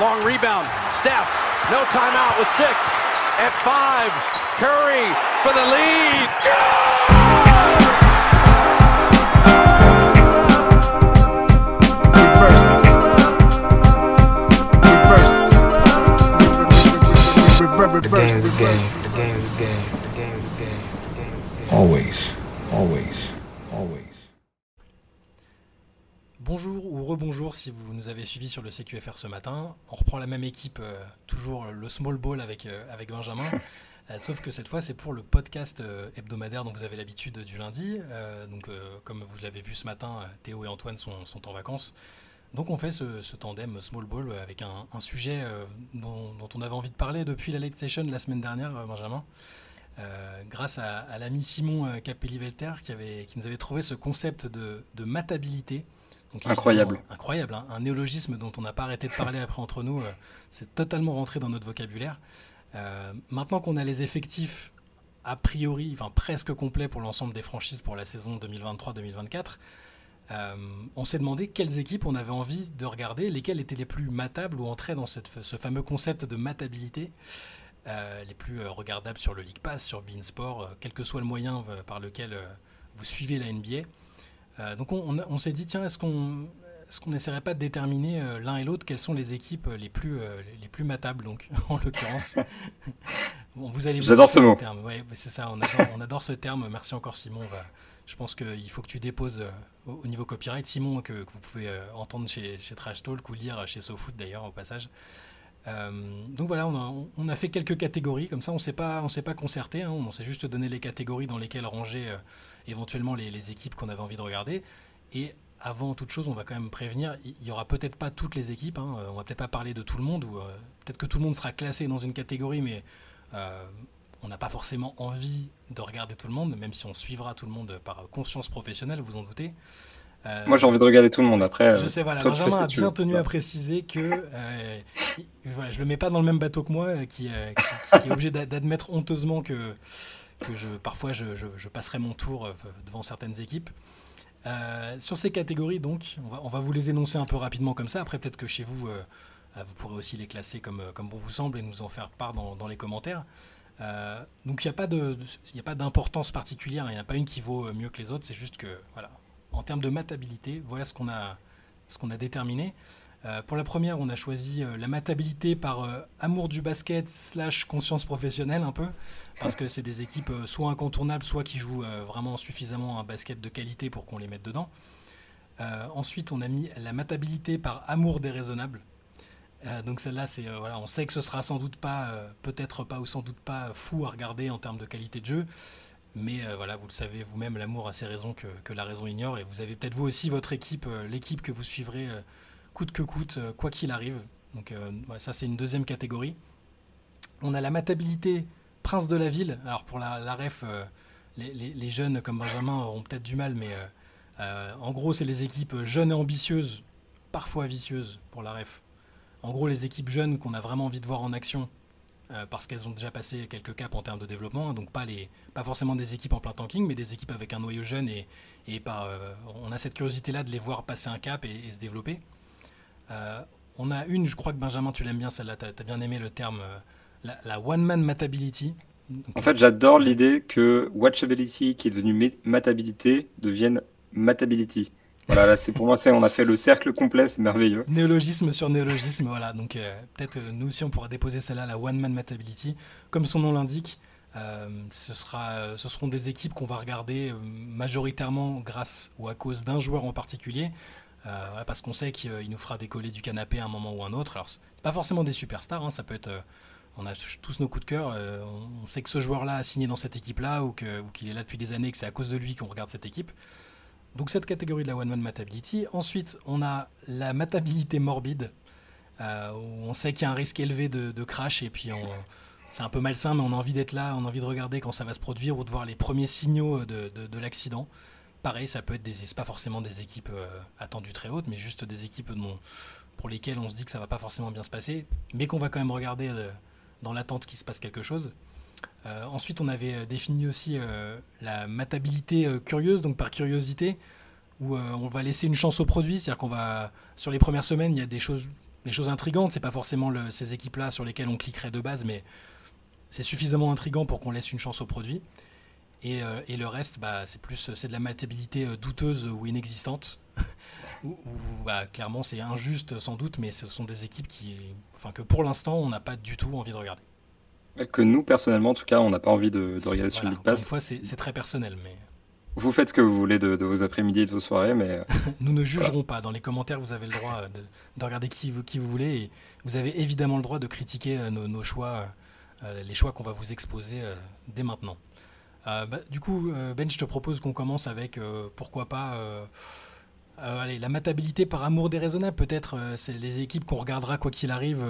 Long rebound. Steph, no timeout with six. At five, Curry for the lead. Reverse. Reverse. A game. The a game. The game. A game. Always. Rebonjour si vous nous avez suivis sur le CQFR ce matin. On reprend la même équipe, euh, toujours le small ball avec, euh, avec Benjamin. Euh, sauf que cette fois, c'est pour le podcast hebdomadaire dont vous avez l'habitude du lundi. Donc, comme vous l'avez vu ce matin, Théo et Antoine sont, sont en vacances. Donc, on fait ce, ce tandem small ball avec un, un sujet euh, dont, dont on avait envie de parler depuis la late session la semaine dernière, Benjamin. Euh, grâce à, à l'ami Simon Capelli-Velter qui, avait- qui nous avait trouvé ce concept de, de matabilité. Donc, Incroyable. incroyable, hein, un néologisme dont on n'a pas arrêté de parler après entre nous. euh, c'est totalement rentré dans notre vocabulaire. Euh, maintenant qu'on a les effectifs a priori, enfin presque complets pour l'ensemble des franchises pour la saison 2023-2024, euh, on s'est demandé quelles équipes on avait envie de regarder, lesquelles étaient les plus matables ou entraient dans cette, ce fameux concept de matabilité, les plus regardables sur le League Pass, sur Beansport, quel que soit le moyen par lequel vous suivez la NBA. Euh, donc on, on s'est dit, tiens, est-ce qu'on est-ce qu'on n'essaierait pas de déterminer euh, l'un et l'autre quelles sont les équipes euh, les plus, euh, les plus matables, donc, en l'occurrence? Bon, vous allez vous J'adore ce mot. terme. Ouais, c'est ça, on adore, on adore ce terme. Merci encore, Simon. Va- je pense qu'il faut que tu déposes euh, au, au niveau copyright. Simon, que, que vous pouvez euh, entendre chez, chez Trash Talk ou lire chez SoFoot d'ailleurs, au passage. Euh, donc voilà, on a, on a fait quelques catégories, comme ça on s'est pas, on s'est pas concerté, hein, on s'est juste donné les catégories dans lesquelles ranger euh, éventuellement les, les équipes qu'on avait envie de regarder. Et avant toute chose, on va quand même prévenir, il y aura peut-être pas toutes les équipes, hein, on va peut-être pas parler de tout le monde, ou euh, peut-être que tout le monde sera classé dans une catégorie, mais euh, on n'a pas forcément envie de regarder tout le monde, même si on suivra tout le monde par conscience professionnelle, vous en doutez. Euh, Moi, j'ai envie de regarder tout le monde. Après, je euh, sais, voilà. toi, Benjamin a bien tenu Voilà. à préciser que euh, il- voilà, je le mets pas dans le même bateau que moi, euh, qui, euh, qui- qui est obligé d'a- d'admettre honteusement que, que je, parfois je, passerai mon tour euh, devant certaines équipes. Euh, sur ces catégories, donc, on va, on va vous les énoncer un peu rapidement comme ça. Après, peut-être que chez vous, euh, vous pourrez aussi les classer comme, comme bon vous semble et nous en faire part dans, les commentaires. Donc, il n'y a pas d'importance particulière, il n'y en a pas une qui vaut mieux que les autres, c'est juste que, voilà, en termes de matabilité, voilà ce qu'on a, ce qu'on a déterminé. Euh, pour la première, on a choisi euh, la matabilité par euh, amour du basket slash conscience professionnelle un peu, parce que c'est des équipes soit incontournables, soit qui jouent vraiment suffisamment un basket de qualité pour qu'on les mette dedans. Ensuite, on a mis la matabilité par amour déraisonnable. Donc celle-là, on sait que ce sera sans doute pas, peut-être pas ou sans doute pas fou à regarder en termes de qualité de jeu, mais voilà, vous le savez vous-même, l'amour a ses raisons que, la raison ignore, et vous avez peut-être vous aussi votre équipe, l'équipe que vous suivrez coûte que coûte, euh, quoi qu'il arrive. Donc euh, ça, c'est une deuxième catégorie. On a la matabilité prince de la ville. Alors pour la, ref, euh, les, jeunes comme Benjamin auront peut-être du mal, mais en gros, c'est les équipes jeunes et ambitieuses, parfois vicieuses pour la ref. En gros, les équipes jeunes qu'on a vraiment envie de voir en action, parce qu'elles ont déjà passé quelques caps en termes de développement, hein, donc pas, les, pas forcément des équipes en plein tanking, mais des équipes avec un noyau jeune, et, et par, on a cette curiosité-là de les voir passer un cap et se développer. Euh, on a une, je crois que Benjamin, tu l'aimes bien celle-là, tu as, bien aimé le terme, euh, la, la one-man matability. Donc, En fait, j'adore l'idée que watchability, qui est devenu ma- matabilité, devienne matability. Voilà, là, c'est pour moi, on a fait le cercle complet, c'est merveilleux. Néologisme sur néologisme, voilà. Donc euh, peut-être euh, nous aussi on pourra déposer celle-là, la One Man Matability. Comme son nom l'indique, euh, ce, sera, ce seront des équipes qu'on va regarder majoritairement grâce ou à cause d'un joueur en particulier. Euh, parce qu'on sait qu'il euh, nous fera décoller du canapé à un moment ou un autre. Alors c'est pas forcément des superstars, hein, ça peut être... euh, on a tous nos coups de cœur, on, sait que ce joueur-là a signé dans cette équipe-là ou qu'il est là depuis des années, que c'est à cause de lui qu'on regarde cette équipe. Donc cette catégorie de la One Man Matability. Ensuite, on a la matabilité morbide, où on sait qu'il y a un risque élevé de, crash, et puis c'est un peu malsain, mais on a envie d'être là, on a envie de regarder quand ça va se produire, ou de voir les premiers signaux de l'accident. Pareil, ça peut être des, pas forcément des équipes euh, attendues très hautes, mais juste des équipes pour lesquelles on se dit que ça va pas forcément bien se passer, mais qu'on va quand même regarder euh, dans l'attente qu'il se passe quelque chose. Euh, ensuite, on avait défini aussi la matabilité curieuse, donc par curiosité, où on va laisser une chance au produit, c'est-à-dire qu'on va, sur les premières semaines, il y a des choses les choses intrigantes. C'est pas forcément ces équipes-là sur lesquelles on cliquerait de base, mais c'est suffisamment intrigant pour qu'on laisse une chance au produit. Et, euh, le reste, bah, c'est plus c'est de la matabilité euh, douteuse ou inexistante. ou, bah, clairement, c'est injuste sans doute, mais ce sont des équipes qui, enfin, que pour l'instant, on n'a pas du tout envie de regarder. Que nous, personnellement, en tout cas, on n'a pas envie de, regarder sur League Pass. Une fois, c'est très personnel, mais. Vous faites ce que vous voulez de, vos après-midi et de vos soirées, mais... Euh, Nous ne jugerons pas. Dans les commentaires, vous avez le droit de, regarder qui, qui, vous voulez. Et vous avez évidemment le droit de critiquer euh, nos, choix, euh, les choix qu'on va vous exposer dès maintenant. Bah, du coup, Ben, je te propose qu'on commence avec, pourquoi pas... allez, la matabilité par amour déraisonnable, peut-être, c'est les équipes qu'on regardera quoi qu'il arrive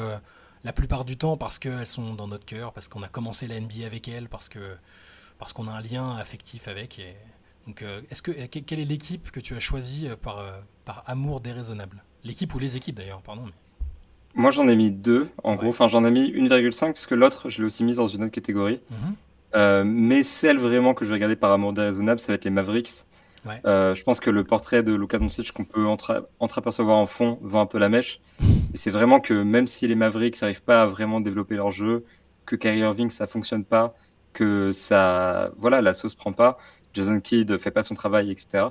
la plupart du temps parce qu'elles sont dans notre cœur, parce qu'on a commencé la NBA avec elles, parce que parce qu'on a un lien affectif avec. Et donc, euh, est-ce que, quelle est l'équipe que tu as choisie euh, par, euh, par amour déraisonnable? L'équipe ou les équipes d'ailleurs, pardon. Moi j'en ai mis deux, en gros. Enfin, j'en ai mis 1,5 puisque l'autre, je l'ai aussi mise dans une autre catégorie. Mhm. mais celle vraiment que je vais regarder par amour déraisonnable, ça va être les Mavericks. je pense que le portrait de Luka Doncic qu'on peut entreapercevoir en fond vend un peu la mèche. Et c'est vraiment que même si les Mavericks n'arrivent pas à vraiment développer leur jeu, que Kyrie Irving ça fonctionne pas, que ça, voilà, la sauce prend pas, Jason Kidd fait pas son travail, etc.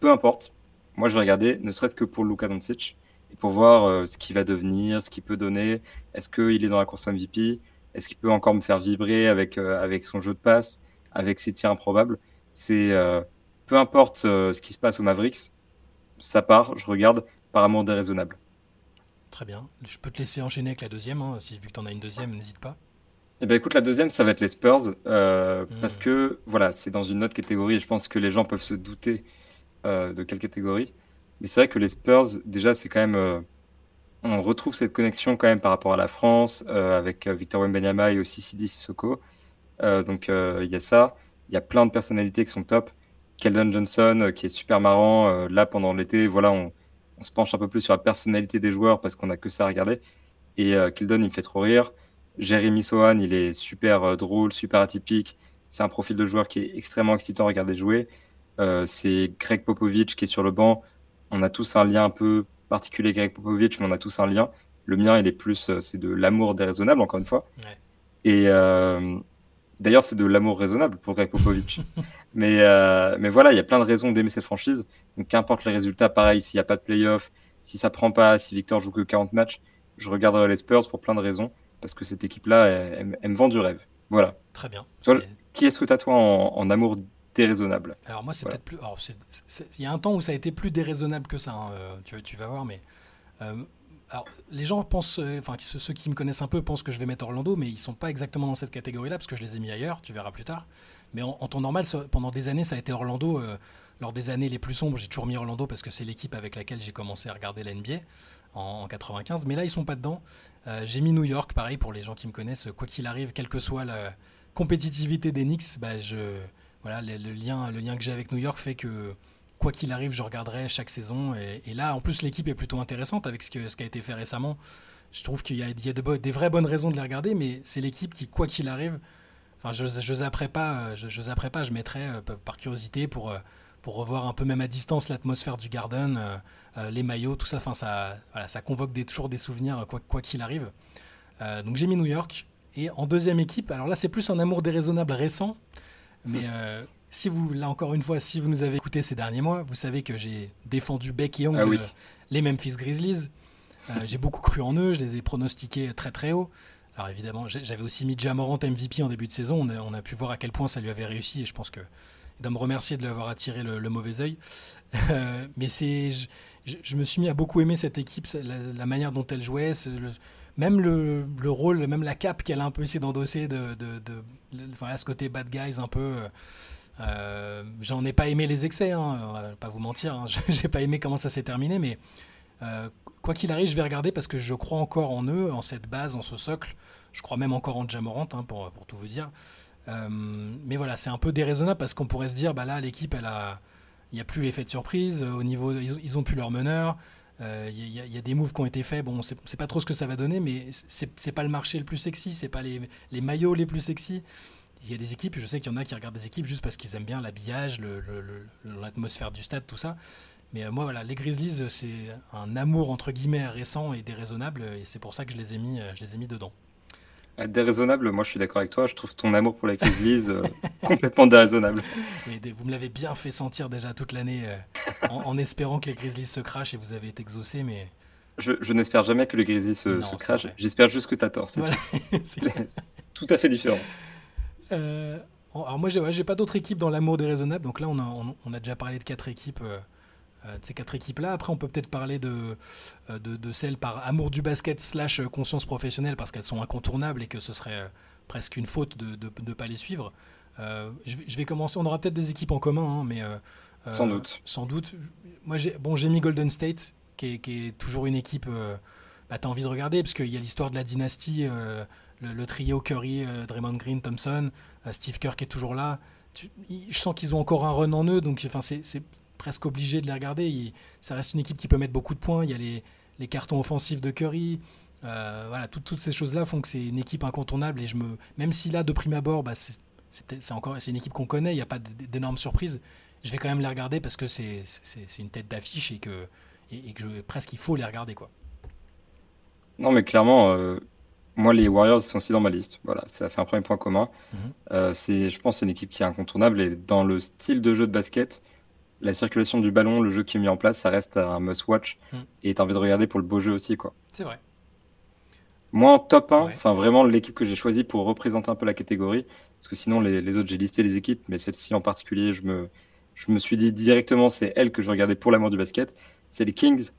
Peu importe. Moi, je vais regarder, ne serait-ce que pour Luka Doncic, et pour voir euh, ce qu'il va devenir, ce qu'il peut donner. Est-ce qu'il est dans la course MVP Est-ce qu'il peut encore me faire vibrer avec, euh, avec son jeu de passe, avec ses tirs improbables? C'est euh, peu importe ce qui se passe au Mavericks, ça part, je regarde par amour déraisonnable. Très bien. Je peux te laisser enchaîner avec la deuxième, hein, si vu que tu en as une deuxième, n'hésite pas. Eh ben, écoute, la deuxième, ça va être les Spurs, euh, hmm. parce que voilà, c'est dans une autre catégorie et je pense que les gens peuvent se douter euh, de quelle catégorie. Mais c'est vrai que les Spurs, déjà, c'est quand même. Euh, on retrouve cette connexion quand même par rapport à la France, avec Victor Wembanyama et aussi Sidi Sissoko. donc il y a ça. Il y a plein de personnalités qui sont top. Keldon Johnson, qui est super marrant. là, pendant l'été, voilà, on, on, se penche un peu plus sur la personnalité des joueurs parce qu'on a que ça à regarder. Et Keldon, il me fait trop rire. Jérémy Sohan, il est super euh, drôle, super atypique. C'est un profil de joueur qui est extrêmement excitant à regarder jouer. Euh, c'est Greg Popovich qui est sur le banc. On a tous un lien un peu particulier avec Greg Popovich, mais on a tous un lien. Le mien, il est plus, euh, c'est de l'amour déraisonnable, encore une fois. Et d'ailleurs, c'est de l'amour raisonnable pour Greg Popovich. mais, mais voilà, il y a plein de raisons d'aimer cette franchise. Donc, qu'importe les résultats, pareil, s'il n'y a pas de playoff, si ça prend pas, si Victor joue que 40 matchs, je regarderai les Spurs pour plein de raisons parce que cette équipe-là, elle, me vend du rêve. Voilà. Très bien. qui est-ce que tu as, toi, en, amour déraisonnable Alors, moi, c'est peut-être plus. il y a un temps où ça a été plus déraisonnable que ça, hein, euh, tu, tu, vas voir, mais. Euh, alors, les gens pensent, euh, enfin, ceux qui me connaissent un peu pensent que je vais mettre Orlando, mais ils sont pas exactement dans cette catégorie-là parce que je les ai mis ailleurs, tu verras plus tard. Mais en, temps normal, pendant des années, ça a été Orlando. lors des années les plus sombres, j'ai toujours mis Orlando parce que c'est l'équipe avec laquelle j'ai commencé à regarder la NBA en, 95. Mais là, ils sont pas dedans. Euh, j'ai mis New York, pareil pour les gens qui me connaissent. Quoi qu'il arrive, quelle que soit la compétitivité des Knicks, bah, je, voilà, le, lien, le lien que j'ai avec New York fait que quoi qu'il arrive, je regarderai chaque saison. Et, là, en plus, l'équipe est plutôt intéressante avec ce, que, ce qui a été fait récemment. Je trouve qu'il y a, il y a des vraies bonnes raisons de les regarder, mais c'est l'équipe qui, quoi qu'il arrive, enfin, je ne zapperai pas, je, je pas, je mettrai euh, par curiosité pour, euh, pour revoir un peu même à distance l'atmosphère du Garden, euh, euh, les maillots, tout ça. Enfin, ça, voilà, ça convoque des, toujours des souvenirs quoi qu'il arrive. Euh, donc j'ai mis New York. Et en deuxième équipe, alors là c'est plus un amour déraisonnable récent, mais si vous, là encore une fois, si vous nous avez écouté ces derniers mois, vous savez que j'ai défendu bec et ongle ah les Memphis Grizzlies. j'ai beaucoup cru en eux, je les ai pronostiqués très très haut. Alors évidemment, j'avais aussi mis Jamorant MVP en début de saison. On a, on a, pu voir à quel point ça lui avait réussi et je pense que doit me remercier de lui avoir attiré le, mauvais œil. Euh, mais c'est, je, me suis mis à beaucoup aimer cette équipe, la, manière dont elle jouait, même le, rôle, même la cape qu'elle a un peu essayé d'endosser de, de, voilà, ce côté bad guys un peu. Euh, j'en ai pas aimé les excès, hein, pas vous mentir, hein, j'ai pas aimé comment ça s'est terminé, mais euh, quoi qu'il arrive, je vais regarder parce que je crois encore en eux, en cette base, en ce socle. Je crois même encore en Jamorant, hein, pour, pour tout vous dire. Euh, mais voilà, c'est un peu déraisonnable parce qu'on pourrait se dire, bah là, l'équipe, il n'y a plus l'effet de surprise. Au niveau, ils ont plus leur meneur. Euh, il y, a des moves qui ont été faits. Bon, c'est pas trop ce que ça va donner, mais c'est pas le marché le plus sexy, c'est pas les, les, maillots les plus sexy. Il y a des équipes, je sais qu'il y en a qui regardent des équipes juste parce qu'ils aiment bien l'habillage, l'atmosphère du stade, tout ça. Mais moi, voilà, les Grizzlies, c'est un amour entre guillemets récent et déraisonnable, et c'est pour ça que je les ai mis, je les ai mis dedans. Déraisonnable, moi je suis d'accord avec toi. Je trouve ton amour pour les Grizzlies complètement déraisonnable. vous me l'avez bien fait sentir déjà toute l'année en, espérant que les Grizzlies se crachent et vous avez été exaucé, mais je, n'espère jamais que le Grizzlies se, crache. J'espère juste que tu as tort. C'est tout. à fait différent. Euh, alors moi, j'ai pas d'autres équipes dans l'amour déraisonnable. Donc là, on a, on, a, déjà parlé de quatre équipes. Euh, euh, de ces quatre équipes-là. Après, on peut peut-être parler de, de, de, celles par amour du basket slash conscience professionnelle parce qu'elles sont incontournables et que ce serait presque une faute de ne pas les suivre. Je, vais commencer. On aura peut-être des équipes en commun, hein, mais sans doute. Sans doute. Moi, j'ai bon, mis Golden State qui est, toujours une équipe euh, bah, tu as envie de regarder, parce qu'il y a l'histoire de la dynastie, euh, le, trio Curry, euh, Draymond Green, Thompson, Steve Kerr qui est toujours là. je sens qu'ils ont encore un run en eux, donc enfin, c'est presque obligé de les regarder. ça reste une équipe qui peut mettre beaucoup de points. Il y a les, les cartons offensifs de Curry. voilà, toutes ces choses-là font que c'est une équipe incontournable. Et je me, même si là, de prime abord, bah, c'est encore c'est une équipe qu'on connaît, il n'y a pas d'énormes surprises. Je vais quand même les regarder parce que c'est une tête d'affiche et que et, que je, presque il faut les regarder quoi. Non mais clairement, euh, moi les Warriors sont aussi dans ma liste. Voilà, ça fait un premier point commun. Mhm. Euh, c'est, je pense, c'est une équipe qui est incontournable et dans le style de jeu de basket, la circulation du ballon, le jeu qui est mis en place, ça reste un must-watch mhm. et t'as envie de regarder pour le beau jeu aussi quoi. C'est vrai. Moi en top 1, enfin vraiment l'équipe que j'ai choisie pour représenter un peu la catégorie, parce que sinon les, les autres j'ai listé les équipes, mais celle-ci en particulier, je me, je me suis dit directement c'est elle que je regardais pour l'amour du basket c'est les Kings,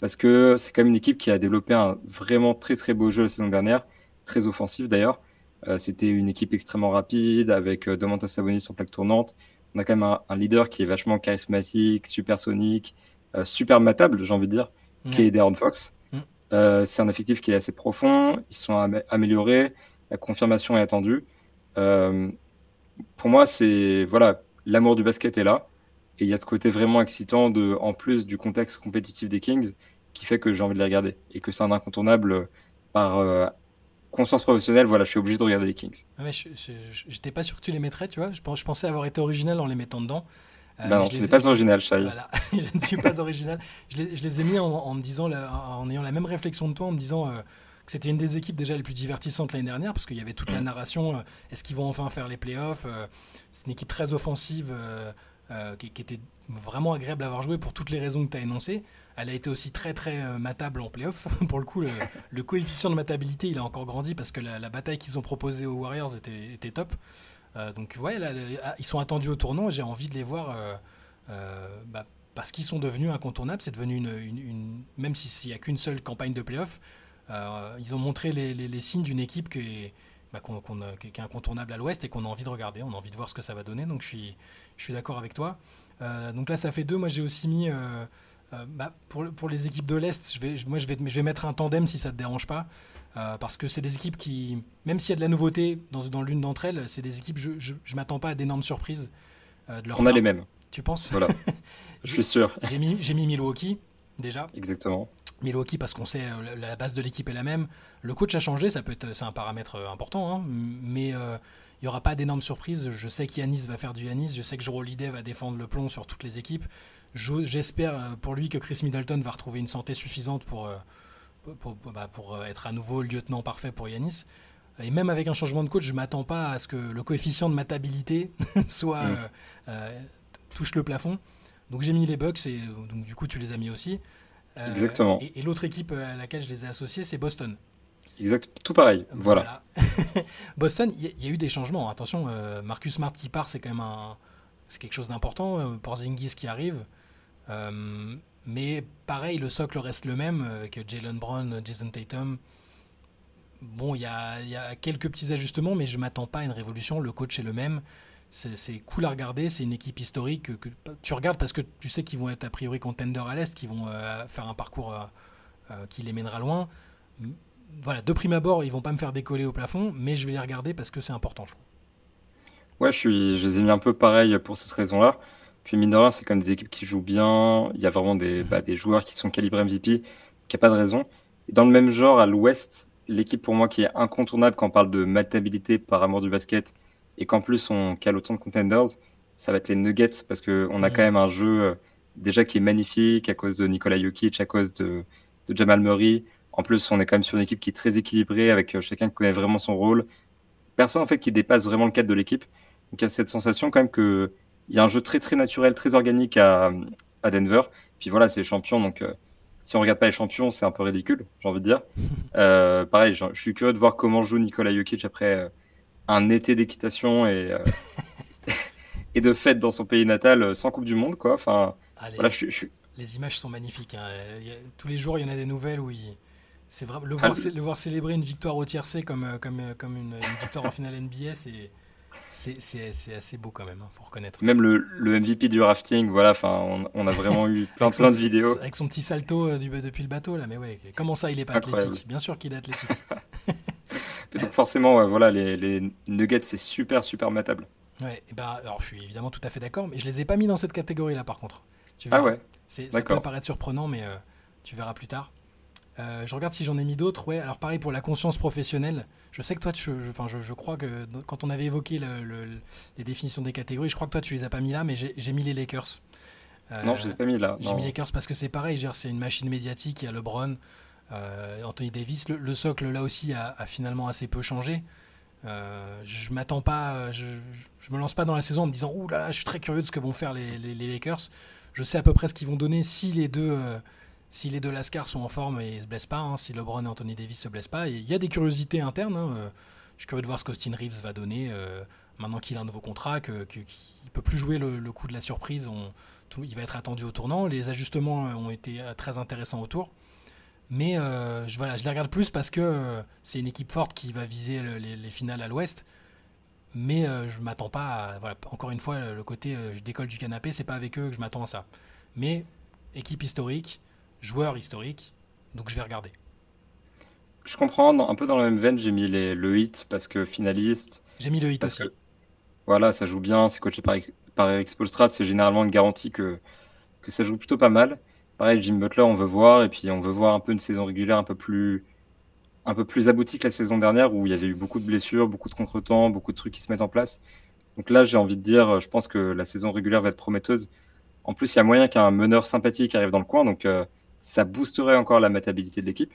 parce que c'est quand même une équipe qui a développé un vraiment très très beau jeu la saison dernière, très offensif d'ailleurs. Euh, c'était une équipe extrêmement rapide avec euh, Domantas Sabonis en plaque tournante. On a quand même un, leader qui est vachement charismatique, supersonique, euh, super matable, j'ai envie de dire, qui est Darren Fox. Mm. Euh, c'est un effectif qui est assez profond, ils sont améliorés, la confirmation est attendue. pour moi, c'est voilà, l'amour du basket est là. Et il y a ce côté vraiment excitant, de, en plus du contexte compétitif des Kings, qui fait que j'ai envie de les regarder. Et que c'est un incontournable par euh, conscience professionnelle. Voilà, je suis obligé de regarder les Kings. Ah je n'étais pas sûr que tu les mettrais, tu vois. Je, je pensais avoir été original en les mettant dedans. Euh, bah non, tu n'es pas original, Shai. Voilà, je ne suis pas original. Je les, je les ai mis en, me disant, en ayant la même réflexion de toi, en me disant euh, que c'était une des équipes déjà les plus divertissantes l'année dernière, parce qu'il y avait toute la mm. narration. Est-ce qu'ils vont enfin faire les playoffs C'est une équipe très offensive. Euh, qui, était vraiment agréable à avoir joué pour toutes les raisons que tu as énoncées. Elle a été aussi très très euh, matable en playoff. pour le coup, le, coefficient de matabilité, il a encore grandi parce que la, bataille qu'ils ont proposée aux Warriors était, top. Euh, donc ouais, ah, ils sont attendus au tournant. J'ai envie de les voir bah, parce qu'ils sont devenus incontournables. C'est devenu une, même s'il n'y a qu'une seule campagne de playoff, ils ont montré les, signes d'une équipe qui est, bah, qui est incontournable à l'Ouest et qu'on a envie de regarder. On a envie de voir ce que ça va donner. Donc je suis je suis d'accord avec toi. Euh, donc là, ça fait deux. Moi, j'ai aussi mis. Euh, euh, bah, pour, pour, les équipes de l'Est, je vais, moi je vais, je vais mettre un tandem si ça te dérange pas. parce que c'est des équipes qui, même s'il y a de la nouveauté dans, dans l'une d'entre elles, c'est des équipes, je ne m'attends pas à d'énormes surprises. de leur On a les mêmes. Tu penses? Voilà. je suis sûr. J'ai mis, mis Milwaukee, déjà. Exactement. Milwaukee parce qu'on sait la base de l'équipe est la même. Le coach a changé, ça peut être c'est un paramètre important, hein, mais il n'y aura pas d'énormes surprises. Je sais qu'Yanis va faire du Yanis. Je sais que Jero va défendre le plomb sur toutes les équipes. J'espère euh, pour lui que Chris Middleton va retrouver une santé suffisante pour, euh, pour, bah, pour, euh, être à nouveau le lieutenant parfait pour Yanis. Et même avec un changement de coach, je ne m'attends pas à ce que le coefficient de matabilité soit, mm. touche le plafond. Donc j'ai mis les Bucks et donc du coup tu les as mis aussi. Exactement. Et, et l'autre équipe à laquelle je les ai associés, c'est Boston. Exact, tout pareil. Voilà. Boston, il y, a eu des changements. Attention, euh, Marcus Smart qui part, c'est quand même un, c'est quelque chose d'important. Porzingis qui arrive. Euh, mais pareil, le socle reste le même que Jalen Brown, Jason Tatum. Bon, il y a, quelques petits ajustements, mais je m'attends pas à une révolution. Le coach est le même. C'est cool à regarder. C'est une équipe historique que, tu regardes parce que tu sais qu'ils vont être a priori contenders à l'Est, qu'ils vont faire un parcours qui les mènera loin voilà, de prime abord, ils vont pas me faire décoller au plafond, mais je vais les regarder parce que c'est important, je trouve. Ouais, je, je les ai mis un peu pareil pour cette raison-là. Puis mine de rien, c'est comme des équipes qui jouent bien. Il y a vraiment des, mhm. bah, des joueurs qui sont calibrés MVP, qui a pas de raison. dans le même genre, à l'ouest, l'équipe pour moi qui est incontournable quand on parle de matabilité par amour du basket et qu'en plus on cale autant de contenders, ça va être les Nuggets parce qu'on a mhm. quand même un jeu euh, déjà qui est magnifique à cause de Nikola Jokic, à cause de, de Jamal Murray. En plus, on est quand même sur une équipe qui est très équilibrée, avec chacun qui connaît vraiment son rôle. Personne en fait qui dépasse vraiment le cadre de l'équipe. Donc il y a cette sensation quand même qu'il y a un jeu très très naturel, très organique à, à Denver. Puis voilà, c'est les champions, donc si on regarde pas les champions, c'est un peu ridicule, j'ai envie de dire. Euh, pareil, je, suis curieux de voir comment joue Nikola Jokic après euh, un été d'équitation et, euh, et de fête dans son pays natal sans Coupe du Monde, quoi. Enfin, voilà, je, Les images sont magnifiques. Hein. tous les jours, il y en a des nouvelles où c'est vraiment le voir, le voir célébrer une victoire au tiercé comme, comme, comme une, une victoire en finale NBA, c'est c'est assez beau quand même, il hein, faut reconnaître. Même le, le, MVP du rafting, voilà, enfin, on, a vraiment eu plein, plein de vidéos. Avec son petit salto euh, du, depuis le bateau, là, mais ouais, comment ça, il est pas athlétique? Bien sûr qu'il est athlétique. donc forcément, voilà, les, les nuggets, c'est super, super matable. Ouais, et ben, alors je suis évidemment tout à fait d'accord, mais je les ai pas mis dans cette catégorie-là, par contre. Tu ah ouais Ça peut paraître surprenant, mais euh, tu verras plus tard. Euh, je regarde si j'en ai mis d'autres. Ouais, alors pareil pour la conscience professionnelle. Je sais que toi, tu, je, crois que quand on avait évoqué les définitions des catégories, je crois que toi, tu les as pas mis là, mais j'ai mis les Lakers. Euh, non, je les ai pas mis là. J'ai mis les Lakers parce que c'est pareil. C'est une machine médiatique. Il y a LeBron, euh, Anthony Davis. Le, socle là aussi a, finalement assez peu changé. je m'attends pas, je, je, me lance pas dans la saison en me disant ouh là, là je suis très curieux de ce que vont faire les, les, les Lakers. Je sais à peu près ce qu'ils vont donner si les deux si les deux Lascar sont en forme et ne se blessent pas, hein, si LeBron et Anthony Davis se blessent pas, il y a des curiosités internes. Hein, euh, je suis curieux de voir ce qu'Austin Reeves va donner euh, maintenant qu'il a un nouveau contrat, qu'il ne peut plus jouer le, coup de la surprise. il va être attendu au tournant. Les ajustements euh, ont été très intéressants autour. Mais je, voilà, je les regarde plus parce que c'est une équipe forte qui va viser les, finales à l'ouest. Mais je ne m'attends pas à, encore une fois, le côté je décolle du canapé, c'est pas avec eux que je m'attends à ça. Mais équipe historique, joueur historique, donc je vais regarder. Je comprends, un peu dans la même veine, j'ai mis les, le hit parce que finaliste. J'ai mis le hit aussi. voilà, ça joue bien, c'est coaché par, par Eric Spolstra, c'est généralement une garantie que, que ça joue plutôt pas mal. Pareil, Jim Butler, on veut voir, et puis on veut voir un peu une saison régulière un peu plus, un peu plus aboutie que la saison dernière où il y avait eu beaucoup de blessures, beaucoup de contretemps, beaucoup de trucs qui se mettent en place. Donc là, j'ai envie de dire, je pense que la saison régulière va être prometteuse. En plus, il y a moyen qu'un meneur sympathique arrive dans le coin, donc euh, ça boosterait encore la matabilité de l'équipe.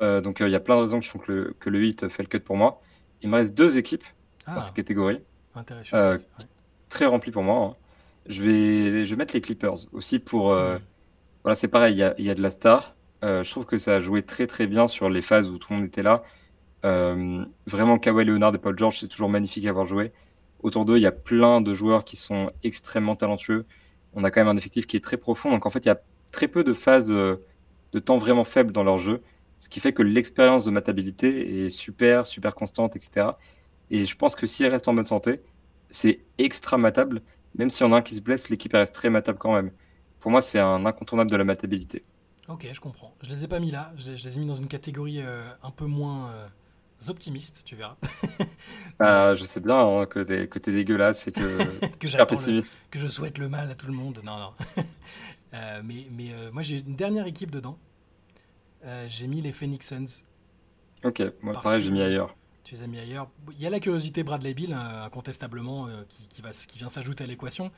Euh, donc euh, il y a plein de raisons qui font que le, que le 8 fait le cut pour moi. Il me reste deux équipes dans ah. cette catégorie. Euh, très rempli pour moi. Hein. Je, vais, je vais mettre les Clippers aussi pour. Voilà, c'est pareil, il y a, y a, de la star. je trouve que ça a joué très très bien sur les phases où tout le monde était là. vraiment, Kawhi Leonard et Paul George, c'est toujours magnifique à avoir joué. Autour d'eux, il y a plein de joueurs qui sont extrêmement talentueux. On a quand même un effectif qui est très profond. Donc en fait, il y a très peu de phases euh, de temps vraiment faibles dans leur jeu, ce qui fait que l'expérience de matabilité est super, super constante, etc. Et je pense que si elle reste en bonne santé, c'est extra matable. Même s'il y en a un qui se blesse, l'équipe reste très matable quand même. Pour moi, c'est un incontournable de la matabilité. Ok, je comprends. Je les ai pas mis là. Je les, ai mis dans une catégorie euh, un peu moins euh, optimiste, tu verras. Ah, je sais bien hein, que t'es que es dégueulasse et que, que, pessimiste. que je souhaite le mal à tout le monde. Non, non. Euh, mais mais euh, moi, j'ai une dernière équipe dedans. Euh, j'ai mis les Phoenix Suns. Ok, moi pareil, j'ai mis ailleurs. Tu les as mis ailleurs. Il y a la curiosité Bradley Bill, hein, incontestablement, qui, qui, va, qui vient s'ajouter à l'équation.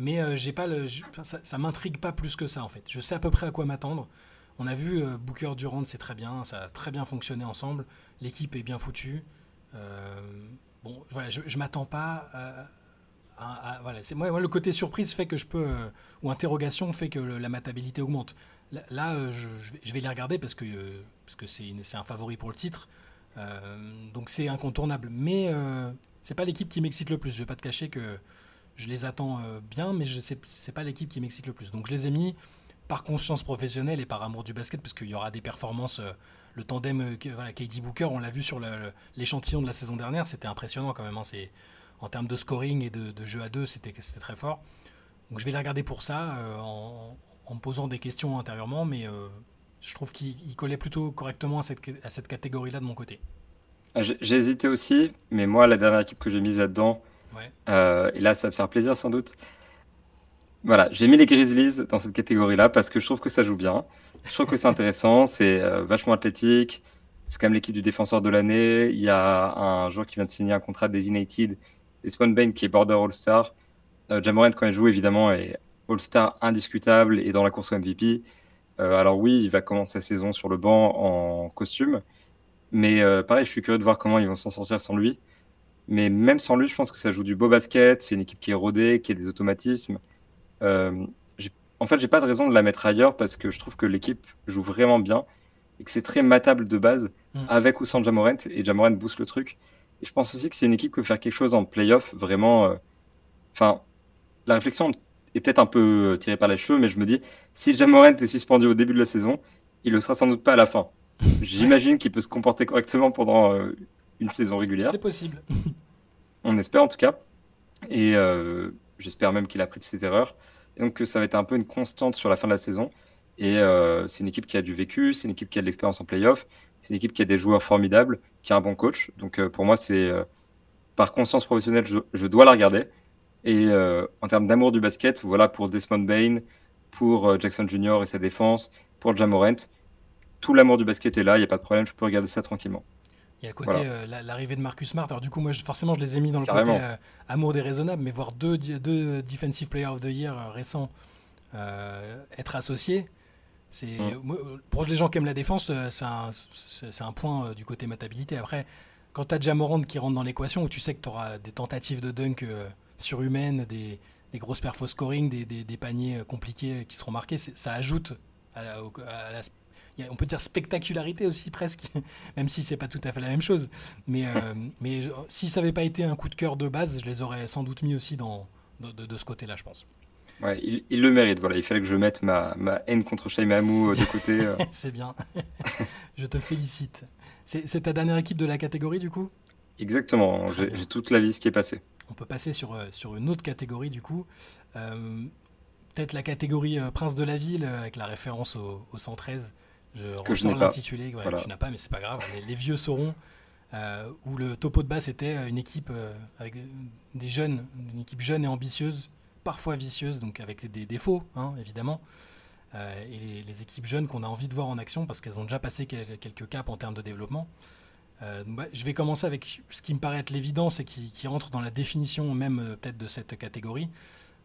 Mais j'ai pas le, ça, ça m'intrigue pas plus que ça, en fait. Je sais à peu près à quoi m'attendre. On a vu Booker Durant, c'est très bien, ça a très bien fonctionné ensemble. L'équipe est bien foutue. bon, voilà, je, je m'attends pas à, voilà, c'est moi, le côté surprise fait que je peux euh, ou interrogation fait que la matabilité augmente. Là, euh, je, vais les regarder parce que euh, parce que c'est un favori pour le titre, donc c'est incontournable. Mais c'est pas l'équipe qui m'excite le plus. Je vais pas te cacher que je les attends bien, mais je c'est pas l'équipe qui m'excite le plus. Donc je les ai mis par conscience professionnelle et par amour du basket parce qu'il y aura des performances. le tandem, voilà, KD Booker, on l'a vu sur l'échantillon de la saison dernière, c'était impressionnant quand même. Hein, c'est en termes de scoring et de, jeu à deux, c'était très fort. Donc je vais les regarder pour ça, euh, en, me posant des questions intérieurement, mais euh, je trouve qu'il collait plutôt correctement à cette, à cette catégorie-là de mon côté. Ah, j'ai hésité aussi, mais moi, la dernière équipe que j'ai mise là-dedans, euh, et là, ça va te faire plaisir sans doute. Voilà, j'ai mis les Grizzlies dans cette catégorie-là parce que je trouve que ça joue bien. Je trouve que c'est intéressant, c'est vachement athlétique. C'est quand même l'équipe du défenseur de l'année. Il y a un joueur qui vient de signer un contrat designated Desmond Bain qui est border All-Star. Euh, Jamorant, quand il joue, évidemment, est All-Star indiscutable et dans la course au MVP. alors oui, il va commencer la saison sur le banc en costume, mais pareil, je suis curieux de voir comment ils vont s'en sortir sans lui. Mais même sans lui, je pense que ça joue du beau basket. C'est une équipe qui est rodée, qui a des automatismes. Euh, en fait, j'ai pas de raison de la mettre ailleurs parce que je trouve que l'équipe joue vraiment bien et que c'est très matable de base mm. avec ou sans Jamorent. Et Jamorent booste le truc. Et je pense aussi que c'est une équipe qui peut faire quelque chose en playoff vraiment. Euh, enfin, la réflexion est peut-être un peu tirée par les cheveux, mais je me dis si Jamorent est suspendu au début de la saison, il le sera sans doute pas à la fin. J'imagine qu'il peut se comporter correctement pendant euh, une saison régulière. C'est possible. On espère en tout cas. Et euh, j'espère même qu'il a appris de ses erreurs. Et donc ça va être un peu une constante sur la fin de la saison. Et euh, c'est une équipe qui a du vécu, c'est une équipe qui a de l'expérience en playoff, c'est une équipe qui a des joueurs formidables, qui a un bon coach. Donc pour moi, c'est par conscience professionnelle, je, dois la regarder. Et en termes d'amour du basket, voilà pour Desmond Bain, pour Jackson Jr. et sa défense, pour Jamorent, tout l'amour du basket est là, il n'y a pas de problème, je peux regarder ça tranquillement. Il y a le côté, euh, l'arrivée de Marcus Smart. Alors, du coup, moi, forcément, je les ai mis dans le côté euh, amour déraisonnable, mais voir deux, deux Defensive Player of the Year euh, récents être associés, c'est mm. pour les gens qui aiment la défense, c'est un, un, point du côté matabilité. Après, quand tu as Jamorand qui rentre dans l'équation, où tu sais que tu auras des tentatives de dunk surhumaines, des, des grosses perfos scoring, des, des, des, paniers compliqués qui seront marqués, ça ajoute à, à la on peut dire spectacularité aussi presque, même si c'est pas tout à fait la même chose. Mais, euh, mais si ça n'avait pas été un coup de cœur de base, je les aurais sans doute mis aussi dans, de, ce côté-là, je pense. Ouais, il, le mérite. Voilà, il fallait que je mette ma, ma haine contre Shaimamu euh, de côté. Euh. c'est bien. je te félicite. C'est ta dernière équipe de la catégorie du coup? Exactement. J'ai toute la liste qui est passée. On peut passer sur, sur une autre catégorie du coup. Peut-être la catégorie Prince de la ville avec la référence au, au 113 je que ressors l'intitulé, voilà, tu n'as pas, mais c'est pas grave. Les, vieux sauront. Euh, où le topo de base était une équipe euh, avec des jeunes, une équipe jeune et ambitieuse, parfois vicieuse, donc avec des défauts, hein, évidemment. Euh, et les, équipes jeunes qu'on a envie de voir en action parce qu'elles ont déjà passé quelques caps en termes de développement. Bah, je vais commencer avec ce qui me paraît être l'évidence et qui, qui, rentre dans la définition même peut-être de cette catégorie.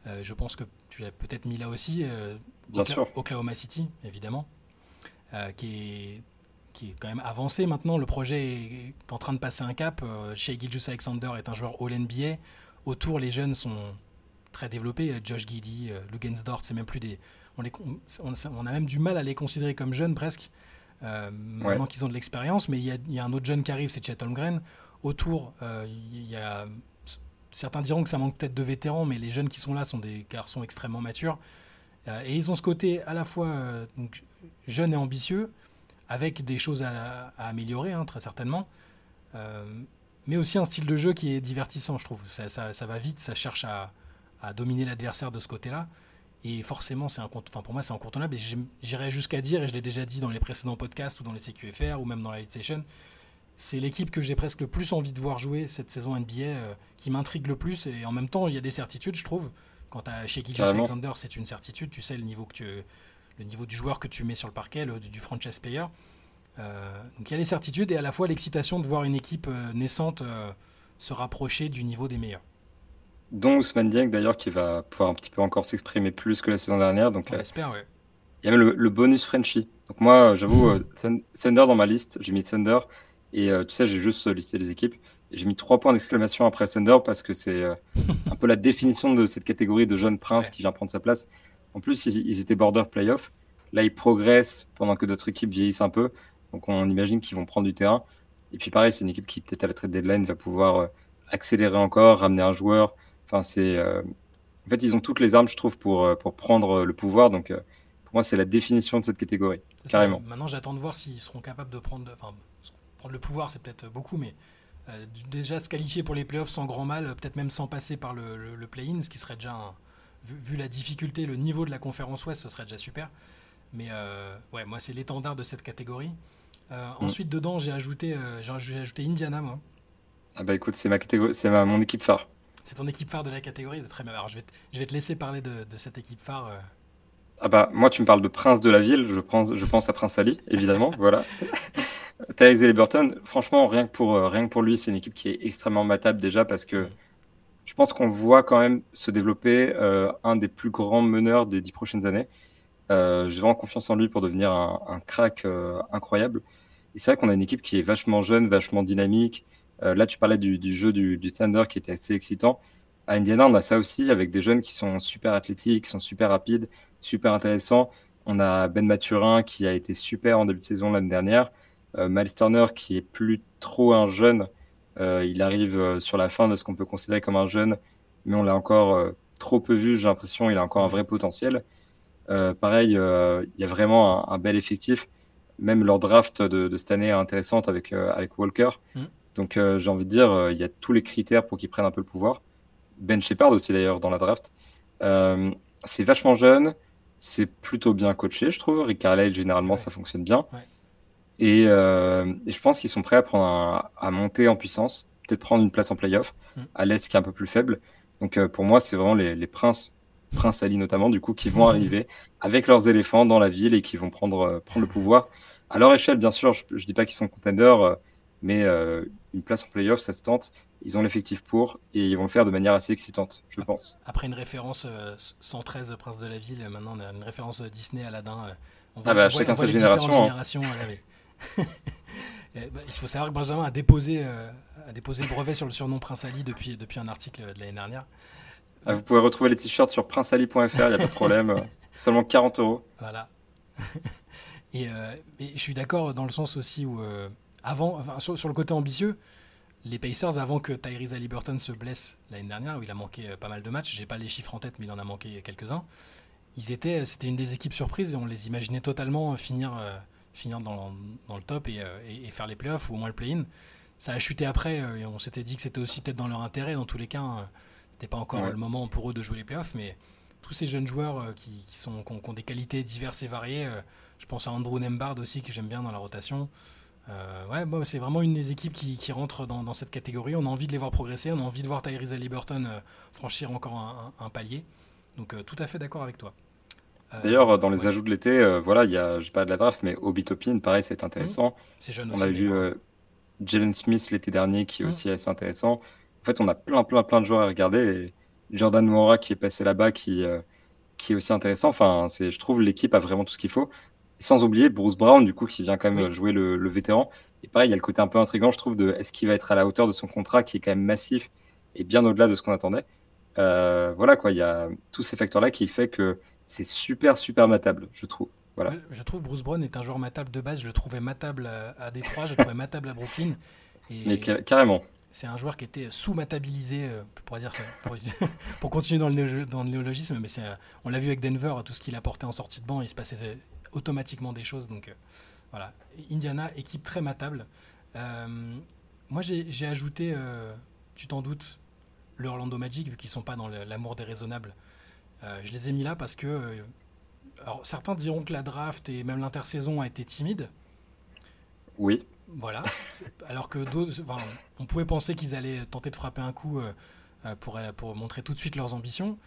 je pense que tu l'as peut-être mis là aussi. Bien sûr. Oklahoma City, évidemment. Euh, qui est qui est quand même avancé maintenant. Le projet est en train de passer un cap. Euh, Shea Gilgis Alexander est un joueur All-NBA. Autour, les jeunes sont très développés. Euh, Josh Giddy, Lugensdorf, c'est même plus des. On, les, on, a même du mal à les considérer comme jeunes presque. Maintenant qu'ils ont de l'expérience. Mais il y, a, un autre jeune qui arrive, c'est Chet Holmgren. Autour, il y a. Certains diront que ça manque peut-être de vétérans, mais les jeunes qui sont là sont des garçons extrêmement matures. et ils ont ce côté à la fois donc, jeune et ambitieux, avec des choses à, améliorer, hein, très certainement, euh, mais aussi un style de jeu qui est divertissant, je trouve. Ça, va vite, ça cherche à, dominer l'adversaire de ce côté-là. Et forcément, c'est enfin pour moi, c'est incontournable. Et j'irais jusqu'à dire, et je l'ai déjà dit dans les précédents podcasts ou dans les CQFR ou même dans la League Session, c'est l'équipe que j'ai presque le plus envie de voir jouer cette saison NBA, euh, qui m'intrigue le plus. Et en même temps, il y a des certitudes, je trouve. Quant à chez Alexander, c'est une certitude. Tu sais le niveau que tu, le niveau du joueur que tu mets sur le parquet, du franchise player. Euh, donc il y a les certitudes et à la fois l'excitation de voir une équipe euh, naissante se rapprocher du niveau des meilleurs. Dont Ousmane Dieng d'ailleurs qui va pouvoir un petit peu encore s'exprimer plus que la saison dernière. Donc, On espère, ouais. Il y a même le, bonus Frenchy. Donc moi, j'avoue, Thunder dans ma liste, j'ai mis Thunder. Et tu sais, j'ai juste listé les équipes. J'ai mis trois points d'exclamation après Thunder parce que c'est un peu la définition de cette catégorie de jeune prince qui vient prendre sa place. En plus, ils, étaient border playoff. Là, ils progressent pendant que d'autres équipes vieillissent un peu. Donc, on imagine qu'ils vont prendre du terrain. Et puis, pareil, c'est une équipe qui, peut-être à la trade deadline, va pouvoir euh, accélérer encore, ramener un joueur. Enfin, c'est. Euh, en fait, ils ont toutes les armes, je trouve, pour, euh, pour prendre le pouvoir. Donc, pour moi, c'est la définition de cette catégorie, carrément. Maintenant, j'attends de voir s'ils seront capables de prendre. Enfin, prendre le pouvoir, c'est peut-être beaucoup, mais déjà se qualifier pour les playoffs sans grand mal, peut-être même sans passer par le, le play-in, ce qui serait déjà un, vu, la difficulté, le niveau de la conférence Ouest, ce serait déjà super. Mais euh, ouais, moi, c'est l'étendard de cette catégorie. Euh, mm. Ensuite, dedans, j'ai ajouté, euh, j'ai ajouté Indiana, moi. Ah bah écoute, c'est ma catégorie, c'est ma, mon équipe phare. C'est ton équipe phare de la catégorie, très bien. Alors, je vais, te, je vais te laisser parler de, de cette équipe phare. Ah bah moi, tu me parles de Prince de la ville, je pense, je pense à Prince Ali, évidemment, voilà. Tyrese Burton, franchement, rien que pour rien que pour lui, c'est une équipe qui est extrêmement matable déjà parce que je pense qu'on voit quand même se développer un des plus grands meneurs des dix prochaines années. J'ai vraiment confiance en lui pour devenir un, crack incroyable. Et c'est vrai qu'on a une équipe qui est vachement jeune, vachement dynamique. Là, tu parlais du, jeu du, Thunder qui était assez excitant. À Indiana, on a ça aussi avec des jeunes qui sont super athlétiques, qui sont super rapides, super intéressants. On a Ben Maturin qui a été super en début de saison l'année dernière. Euh, Miles Turner qui est plus trop un jeune. Euh, il arrive euh, sur la fin de ce qu'on peut considérer comme un jeune, mais on l'a encore trop peu vu. J'ai l'impression il a encore un vrai potentiel. pareil, il y a vraiment un, bel effectif. Même leur draft de, cette année est intéressante avec, avec Walker. Mm. Donc j'ai envie de dire, il y a tous les critères pour qu'ils prennent un peu le pouvoir. Ben Shepard aussi d'ailleurs dans la draft. c'est vachement jeune, c'est plutôt bien coaché, je trouve. Rick Carlisle, généralement, ça fonctionne bien. Euh, et, je pense qu'ils sont prêts à, prendre à monter en puissance, peut-être prendre une place en playoff, mm. à l'Est qui est un peu plus faible. Donc euh, pour moi, c'est vraiment les, princes, Prince Ali notamment, du coup, qui vont arriver avec leurs éléphants dans la ville et qui vont prendre, euh, prendre le pouvoir. À leur échelle, bien sûr, je ne dis pas qu'ils sont contenders, mais une place en playoff, ça se tente. Ils ont l'effectif pour et ils vont le faire de manière assez excitante, je pense. Après une référence 113 Prince de la Ville, maintenant on a une référence Disney Aladdin. On ah bah, chacun sa génération. Hein. Bah, il faut savoir que Benjamin a déposé, euh, a déposé le brevet sur le surnom Prince Ali depuis, depuis un article de l'année dernière. Ah, vous pouvez retrouver les t-shirts sur princeali.fr, il n'y a pas de problème. Seulement 40 euros. Voilà. et, euh, et, je suis d'accord dans le sens aussi où, euh, avant, enfin, sur, le côté ambitieux, les Pacers, avant que Tyrese Halliburton se blesse l'année dernière, où il a manqué pas mal de matchs, j'ai pas les chiffres en tête, mais il en a manqué quelques-uns, ils étaient, c'était une des équipes surprises et on les imaginait totalement finir finir dans, dans le top euh, et, et, faire les playoffs ou au moins le play-in. Ça a chuté après euh, et on s'était dit que c'était aussi peut-être dans leur intérêt. Dans tous les cas, hein. c'était pas encore le moment pour eux de jouer les playoffs, mais tous ces jeunes joueurs euh, qui, qui sont, qui ont, des qualités diverses et variées, je pense à Andrew Nembard aussi que j'aime bien dans la rotation. Ouais, bon, c'est vraiment une des équipes qui, qui rentre dans, dans, cette catégorie. On a envie de les voir progresser, on a envie de voir Tyrese Liberton franchir encore un, un, palier. Donc tout à fait d'accord avec toi. D'ailleurs, dans les ajouts de l'été, euh, voilà, il y a, je pas de la draft, mais Obi Topin, pareil, c'est intéressant. Mmh. C'est jeune On a vu euh, Jalen Smith l'été dernier, qui est mmh. aussi assez intéressant. En fait, on a plein, plein, plein de joueurs à regarder. Et Jordan Mora qui est passé là-bas, qui, euh, qui est aussi intéressant. Enfin, c'est, je trouve l'équipe a vraiment tout ce qu'il faut. Sans oublier Bruce Brown, du coup, qui vient quand même jouer le, vétéran. Et pareil, il y a le côté un peu intriguant, je trouve, de est-ce qu'il va être à la hauteur de son contrat, qui est quand même massif et bien au-delà de ce qu'on attendait. voilà, quoi, il y a tous ces facteurs-là qui fait que c'est super, super matable, je trouve. Voilà. Je trouve Bruce Brown est un joueur matable de base. Je le trouvais matable à, Détroit, je le trouvais matable à Brooklyn. Et Mais carrément. C'est un joueur qui était sous-matabilisé, euh, pour, dire, pour, continuer dans le, dans le néologisme. Mais on l'a vu avec Denver, tout ce qu'il apportait en sortie de banc, il se passait automatiquement des choses. Donc euh, voilà. Indiana, équipe très matable. Euh, moi, j'ai ajouté, tu t'en doutes, le Orlando Magic, vu qu'ils sont pas dans l'amour déraisonnable. Euh, je les ai mis là parce que. Euh, alors, certains diront que la draft et même l'intersaison a été timide. Oui. Voilà. Alors que d'autres. on pouvait penser qu'ils allaient tenter de frapper un coup euh, pour, pour montrer tout de suite leurs ambitions.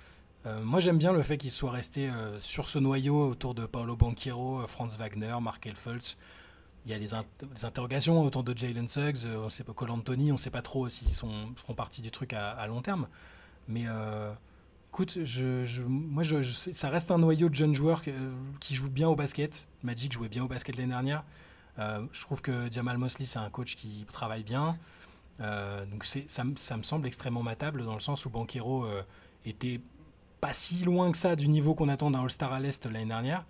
Moi, j'aime bien le fait qu'ils soient restés sur ce noyau autour de Paolo Banquero, Franz Wagner, Mark Elfoltz. Il y a des, interrogations autour de Jalen Suggs, on sait pas Cole Anthony, on ne sait pas trop s'ils feront partie du truc à, long terme. Mais Écoute, je, moi, ça reste un noyau de jeunes joueurs qui jouent bien au basket. Magic jouait bien au basket l'année dernière. Euh, je trouve que Jamal Mosley, c'est un coach qui travaille bien. Euh, donc ça, ça, me semble extrêmement matable dans le sens où Banquero euh, était pas si loin que ça du niveau qu'on attend d'un All-Star à l'Est l'année dernière.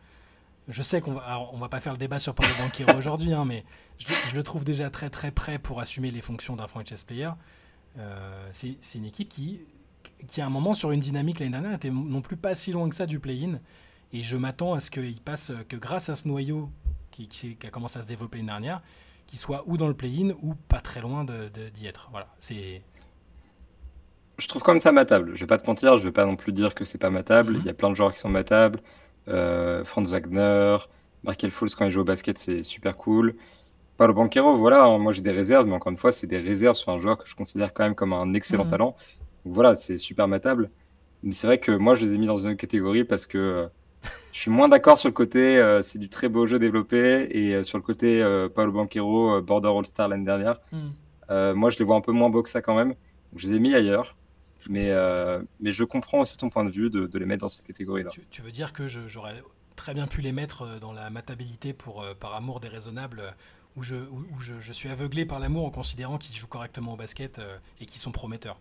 Je sais qu'on va, on va pas faire le débat sur Paolo Banquero aujourd'hui, hein, mais je, je, le trouve déjà très très prêt pour assumer les fonctions d'un franchise player. c'est une équipe qui qui à un moment sur une dynamique l'année dernière était non plus pas si loin que ça du play-in. Et je m'attends à ce qu'il passe, que grâce à ce noyau qui, qui, a commencé à se développer l'année dernière, qu'il soit ou dans le play-in ou pas très loin d'y de, être. Voilà, c'est. Je trouve comme ça matable. Je vais pas te mentir, je vais pas non plus dire que c'est pas matable. Mhm. Il y a plein de joueurs qui sont matables. Euh, Franz Wagner, Markel Fultz quand il joue au basket, c'est super cool. Paulo Banquero, voilà, moi j'ai des réserves, mais encore une fois, c'est des réserves sur un joueur que je considère quand même comme un excellent mhm. talent voilà, c'est super matable. Mais c'est vrai que moi, je les ai mis dans une autre catégorie parce que euh, je suis moins d'accord sur le côté euh, c'est du très beau jeu développé et euh, sur le côté Paolo Banquero, Border All-Star l'année dernière. Hmm. moi, je les vois un peu moins beau que ça quand même. je les ai mis ailleurs. Mais, euh, mais je comprends aussi ton point de vue de, les mettre dans cette catégorie-là. Tu, veux dire que j'aurais très bien pu les mettre euh, dans la matabilité pour, euh, par amour déraisonnable, où, je, où, je, suis aveuglé par l'amour en considérant qu'ils jouent correctement au basket et qu'ils sont prometteurs.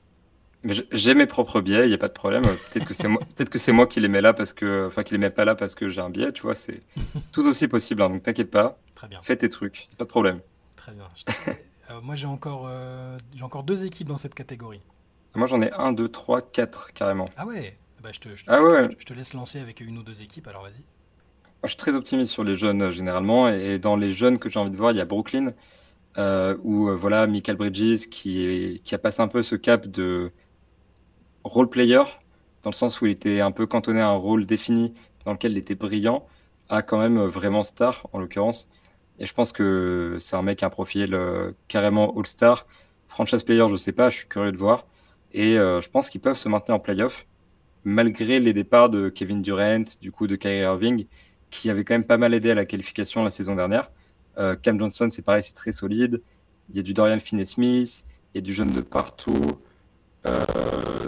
J'ai mes propres biais, il n'y a pas de problème. Peut-être que c'est moi, peut-être que c'est moi qui les mets là parce que, enfin, qui les mets pas là parce que j'ai un biais, tu vois. C'est tout aussi possible. Hein, donc t'inquiète pas. Très bien. Fais tes trucs, pas de problème. Très bien. moi, j'ai encore, j'ai encore deux équipes dans cette catégorie. Moi, j'en ai un, deux, trois, quatre carrément. Ah ouais bah, je, te, ah je, te laisse lancer avec une ou deux équipes, alors vas-y. je suis très optimiste sur les jeunes euh, généralement. Et dans les jeunes que j'ai envie de voir, il y a Brooklyn, euh, où euh, voilà, Michael Bridges qui, qui a passé un peu ce cap de role player, dans le sens où il était un peu cantonné à un rôle défini dans lequel il était brillant, à quand même vraiment star en l'occurrence. Et je pense que c'est un mec à un profil carrément all-star. Franchise player, je sais pas, je suis curieux de voir. Et euh, je pense qu'ils peuvent se maintenir en playoff, malgré les départs de Kevin Durant, du coup de Kyrie Irving, qui avait quand même pas mal aidé à la qualification la saison dernière. Euh, Cam Johnson, c'est pareil, c'est très solide. Il y a du Dorian Finney-Smith, il y a du jeune de partout. Euh,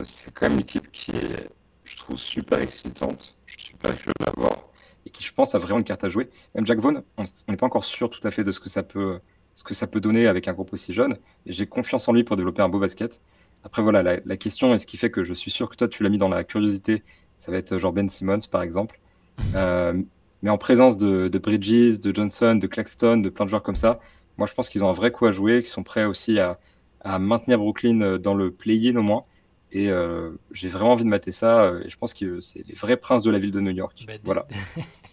c'est quand même une équipe qui est, je trouve, super excitante. Je suis super curieux de la voir. Et qui, je pense, a vraiment une carte à jouer. Même Jack Vaughn, on n'est pas encore sûr tout à fait de ce que ça peut, ce que ça peut donner avec un groupe aussi jeune. J'ai confiance en lui pour développer un beau basket. Après, voilà, la, question, et ce qui fait que je suis sûr que toi, tu l'as mis dans la curiosité, ça va être genre Ben Simmons, par exemple. Euh, mais en présence de, Bridges, de Johnson, de Claxton, de plein de joueurs comme ça, moi, je pense qu'ils ont un vrai coup à jouer, qu'ils sont prêts aussi à, maintenir Brooklyn euh, dans le play-in au moins. Et euh, j'ai vraiment envie de mater ça. Et je pense que c'est les vrais princes de la ville de New York. Bah, voilà.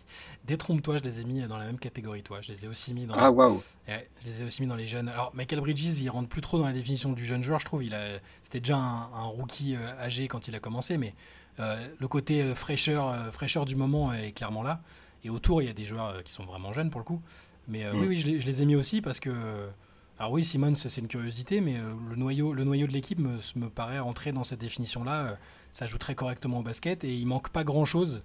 Détrompe-toi, je les ai mis dans la même catégorie, toi. Je les ai aussi mis dans. Ah, waouh! je les ai aussi mis dans les jeunes. Alors, Michael Bridges, il rentre plus trop dans la définition du jeune joueur, je trouve. Il a... C'était déjà un, rookie euh, âgé quand il a commencé, mais euh, le côté euh, fraîcheur, fraîcheur du moment est clairement là. Et autour, il y a des joueurs qui sont vraiment jeunes pour le coup. Mais oui, mm. oui, je les, je les, ai mis aussi parce que. Alors oui, Simmons, c'est une curiosité, mais le noyau, le noyau de l'équipe me, me, paraît rentrer dans cette définition-là. Ça joue très correctement au basket et il manque pas grand-chose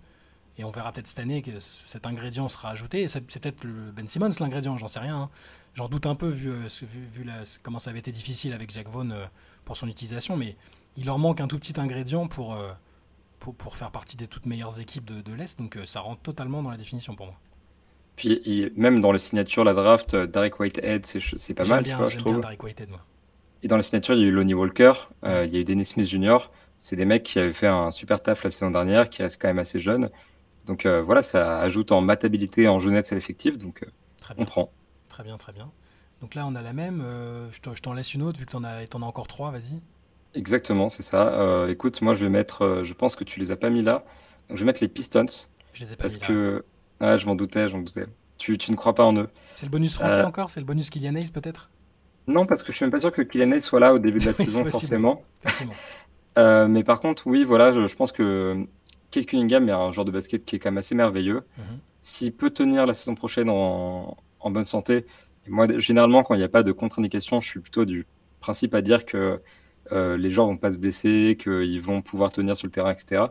et on verra peut-être cette année que cet ingrédient sera ajouté. c'est peut-être le Ben Simmons l'ingrédient, j'en sais rien. Hein. J'en doute un peu vu, euh, vu, comment ça avait été difficile avec Jack Vaughn euh, pour son utilisation, mais il leur manque un tout petit ingrédient pour, euh, pour, pour, faire partie des toutes meilleures équipes de, de l'Est, donc ça rentre totalement dans la définition pour moi. Puis même dans les signatures, la draft, Derek Whitehead, c'est pas mal, tu vois, je trouve. Bien Derek Whitehead, moi. Et dans les signatures, il y a eu Lonnie Walker, il y a eu Dennis Smith Jr. C'est des mecs qui avaient fait un super taf la saison dernière, qui restent quand même assez jeunes. Donc euh, voilà, ça ajoute en matabilité, en jeunesse à l'effectif, donc euh, on prend. Très bien, très bien. Donc là, on a la même. Euh, je t'en laisse une autre, vu que tu en, as, en as encore trois, vas-y. Exactement, c'est ça. écoute, moi, je vais mettre. je pense que tu les as pas mis là. Donc, je vais mettre les Pistons. Je les ai pas parce mis que. Là. je m'en doutais, j'en doutais. Tu, tu, ne crois pas en eux. C'est le bonus français encore? C'est le bonus Kylian Hayes, peut-être? Non, parce que je suis même pas sûr que Kylian Hayes soit là au début de la saison, forcément. mais par contre, oui, voilà, je pense que Kate Cunningham est un joueur de basket qui est quand même assez merveilleux. Mhm. S'il peut tenir la saison prochaine en, bonne santé, moi, généralement, quand il n'y a pas de contre-indication, je suis plutôt du principe à dire que euh, les joueurs vont pas se blesser, qu'ils vont pouvoir tenir sur le terrain, etc.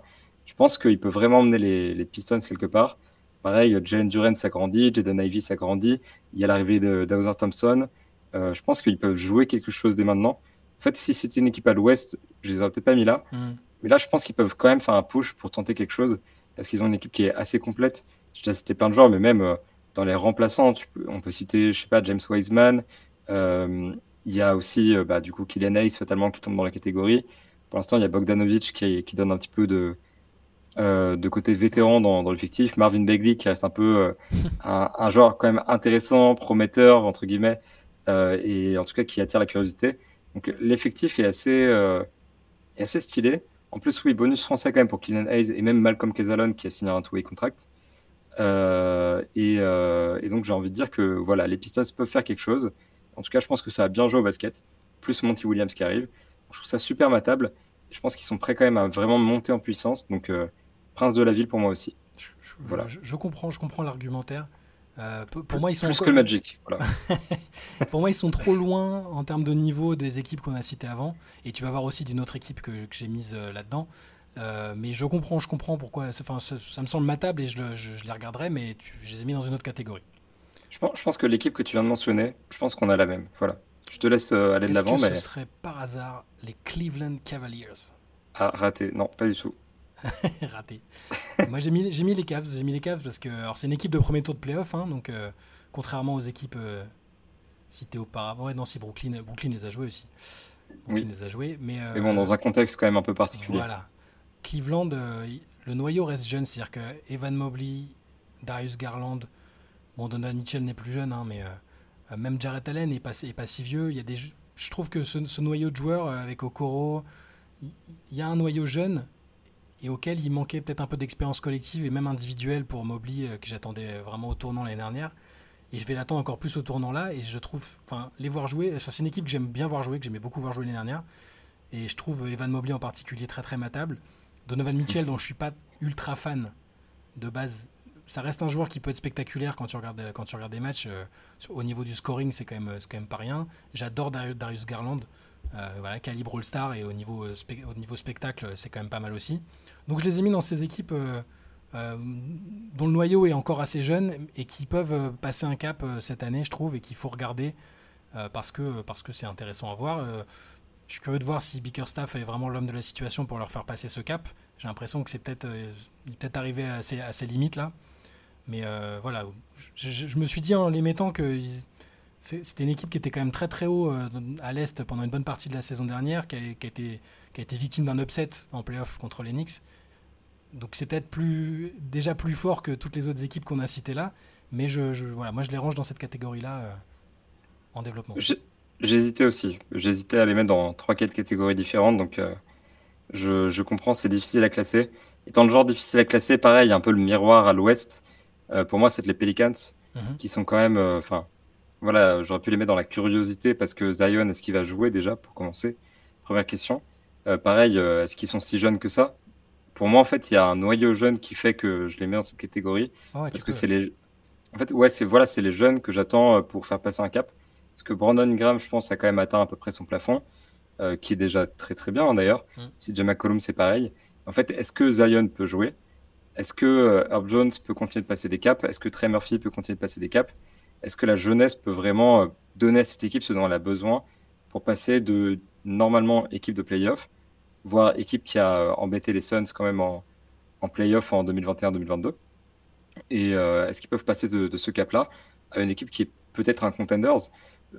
Je pense qu'il peut vraiment emmener les, Pistons quelque part. Pareil, Jalen Duran s'agrandit, Jaden Ivy s'agrandit. Il y a l'arrivée de Thompson. Euh, je pense qu'ils peuvent jouer quelque chose dès maintenant. En fait, si c'était une équipe à l'ouest, je les aurais peut-être pas mis là. Mhm. Mais là, je pense qu'ils peuvent quand même faire un push pour tenter quelque chose parce qu'ils ont une équipe qui est assez complète. J'ai cité plein de joueurs, mais même euh, dans les remplaçants, on peut citer, je sais pas, James Wiseman. Euh, il y a aussi, euh, bah, du coup, Kylian Hayes, fatalement, qui tombe dans la catégorie. Pour l'instant, il y a Bogdanovic qui, qui, donne un petit peu de, de côté vétéran dans, l'effectif. Marvin Begley qui reste un peu un, un, joueur quand même intéressant, prometteur, entre guillemets, et en tout cas qui attire la curiosité. Donc l'effectif est assez, est assez stylé. En plus, oui, bonus français quand même pour Kylian Hayes et même Malcolm Kesalon qui a signé un two-way contract. Euh, euh, et, donc, j'ai envie de dire que voilà, les Pistons peuvent faire quelque chose. En tout cas, je pense que ça a bien joué au basket. Plus Monty Williams qui arrive. Je trouve ça super matable. Je pense qu'ils sont prêts quand même à vraiment monter en puissance. Donc, euh, prince de la ville pour moi aussi. voilà. je comprends, je comprends l'argumentaire. Euh, pour moi, ils sont plus que Magic. Voilà. pour moi, ils sont trop loin en termes de niveau des équipes qu'on a citées avant. Et tu vas voir aussi d'une autre équipe que, que j'ai mise euh, là-dedans. Euh, mais je comprends, je comprends pourquoi. Enfin, ça, me semble matable et je, je, les regarderai, mais je les ai mis dans une autre catégorie. Je pense, je pense que l'équipe que tu viens de mentionner, je pense qu'on a la même. Voilà. Je te laisse aller de l'avant. Mais... Ce serait par hasard les Cleveland Cavaliers? Ah, raté. Non, pas du tout. raté. Moi, j'ai mis, j'ai mis les Cavs. J'ai mis les Cavs parce que alors, c'est une équipe de premier tour de playoff. Hein, donc, euh, contrairement aux équipes euh, citées auparavant. Ouais, non, si Brooklyn, Brooklyn les a joués aussi. Brooklyn Oui. les a joués. Mais, Mais bon, dans un contexte quand même un peu particulier. Voilà. Cleveland, euh, le noyau reste jeune. C'est-à-dire que Evan Mobley, Darius Garland, bon, Donovan Mitchell n'est plus jeune, hein, mais euh, euh, même Jarrett Allen n'est pas, est pas si vieux. Il y a des, je trouve que ce, ce noyau de joueurs euh, avec Okoro, il il y, a un noyau jeune et auquel il manquait peut-être un peu d'expérience collective et même individuelle pour Mobley euh, que j'attendais vraiment au tournant l'année dernière. Et je vais l'attendre encore plus au tournant là. Et je trouve, enfin, les voir jouer, c'est une équipe que j'aime bien voir jouer, que j'aimais beaucoup voir jouer l'année dernière. Et je trouve Evan Mobley en particulier très très matable. Donovan Mitchell, dont je suis pas ultra fan de base, ça reste un joueur qui peut être spectaculaire quand tu regardes, quand tu regardes des matchs. euh, au niveau du scoring, c'est quand, même- quand même pas rien. J'adore Darius Garland. Euh, voilà, calibre All-Star et au niveau, euh, au niveau spectacle, c'est quand même pas mal aussi. Donc je les ai mis dans ces équipes euh, euh, dont le noyau est encore assez jeune et qui peuvent euh, passer un cap euh, cette année, je trouve, et qu'il faut regarder euh, parce que parce que c'est intéressant à voir. Euh, je suis curieux de voir si Bickerstaff est vraiment l'homme de la situation pour leur faire passer ce cap. J'ai l'impression que c'est peut-être euh, peut-être arrivé à ses, à ses limites là. Mais euh, voilà, je, me suis dit en les mettant que c'était une équipe qui était quand même très très haut euh, à l'Est pendant une bonne partie de la saison dernière, qui a, qui a été, qui a été victime d'un upset en playoff contre les Knicks. Donc c'est peut-être plus, déjà plus fort que toutes les autres équipes qu'on a citées là. Mais je, je- voilà, moi je les range dans cette catégorie-là euh, en développement. J'hésitais aussi. J'hésitais à les mettre dans 3-4 catégories différentes. Donc, euh, je, je comprends, c'est difficile à classer. Étant le genre difficile à classer, pareil, un peu le miroir à l'ouest. Euh, pour moi, c'est les Pelicans Mhm. qui sont quand même. Enfin, voilà, j'aurais pu les mettre dans la curiosité parce que Zion, est-ce qu'il va jouer déjà pour commencer? Première question. Euh, pareil, euh, est-ce qu'ils sont si jeunes que ça? Pour moi, en fait, il y a un noyau jeune qui fait que je les mets dans cette catégorie. Ah ouais, Parce que c'est les. En fait, ouais, c'est voilà, c'est les jeunes que j'attends euh, pour faire passer un cap. Parce que Brandon Graham, je pense, a quand même atteint à peu près son plafond, euh, qui est déjà très très bien hein, d'ailleurs. Mm. Si Jamal McCollum, c'est pareil. En fait, est-ce que Zion peut jouer? Est-ce que Herb Jones peut continuer de passer des caps? Est-ce que Trey Murphy peut continuer de passer des caps? Est-ce que la jeunesse peut vraiment euh, donner à cette équipe ce dont elle a besoin pour passer de normalement équipe de playoff, voire équipe qui a euh, embêté les Suns quand même en, en playoff en 2021-2022 et euh, est-ce qu'ils peuvent passer de, ce cap-là à une équipe qui est peut-être un contenders?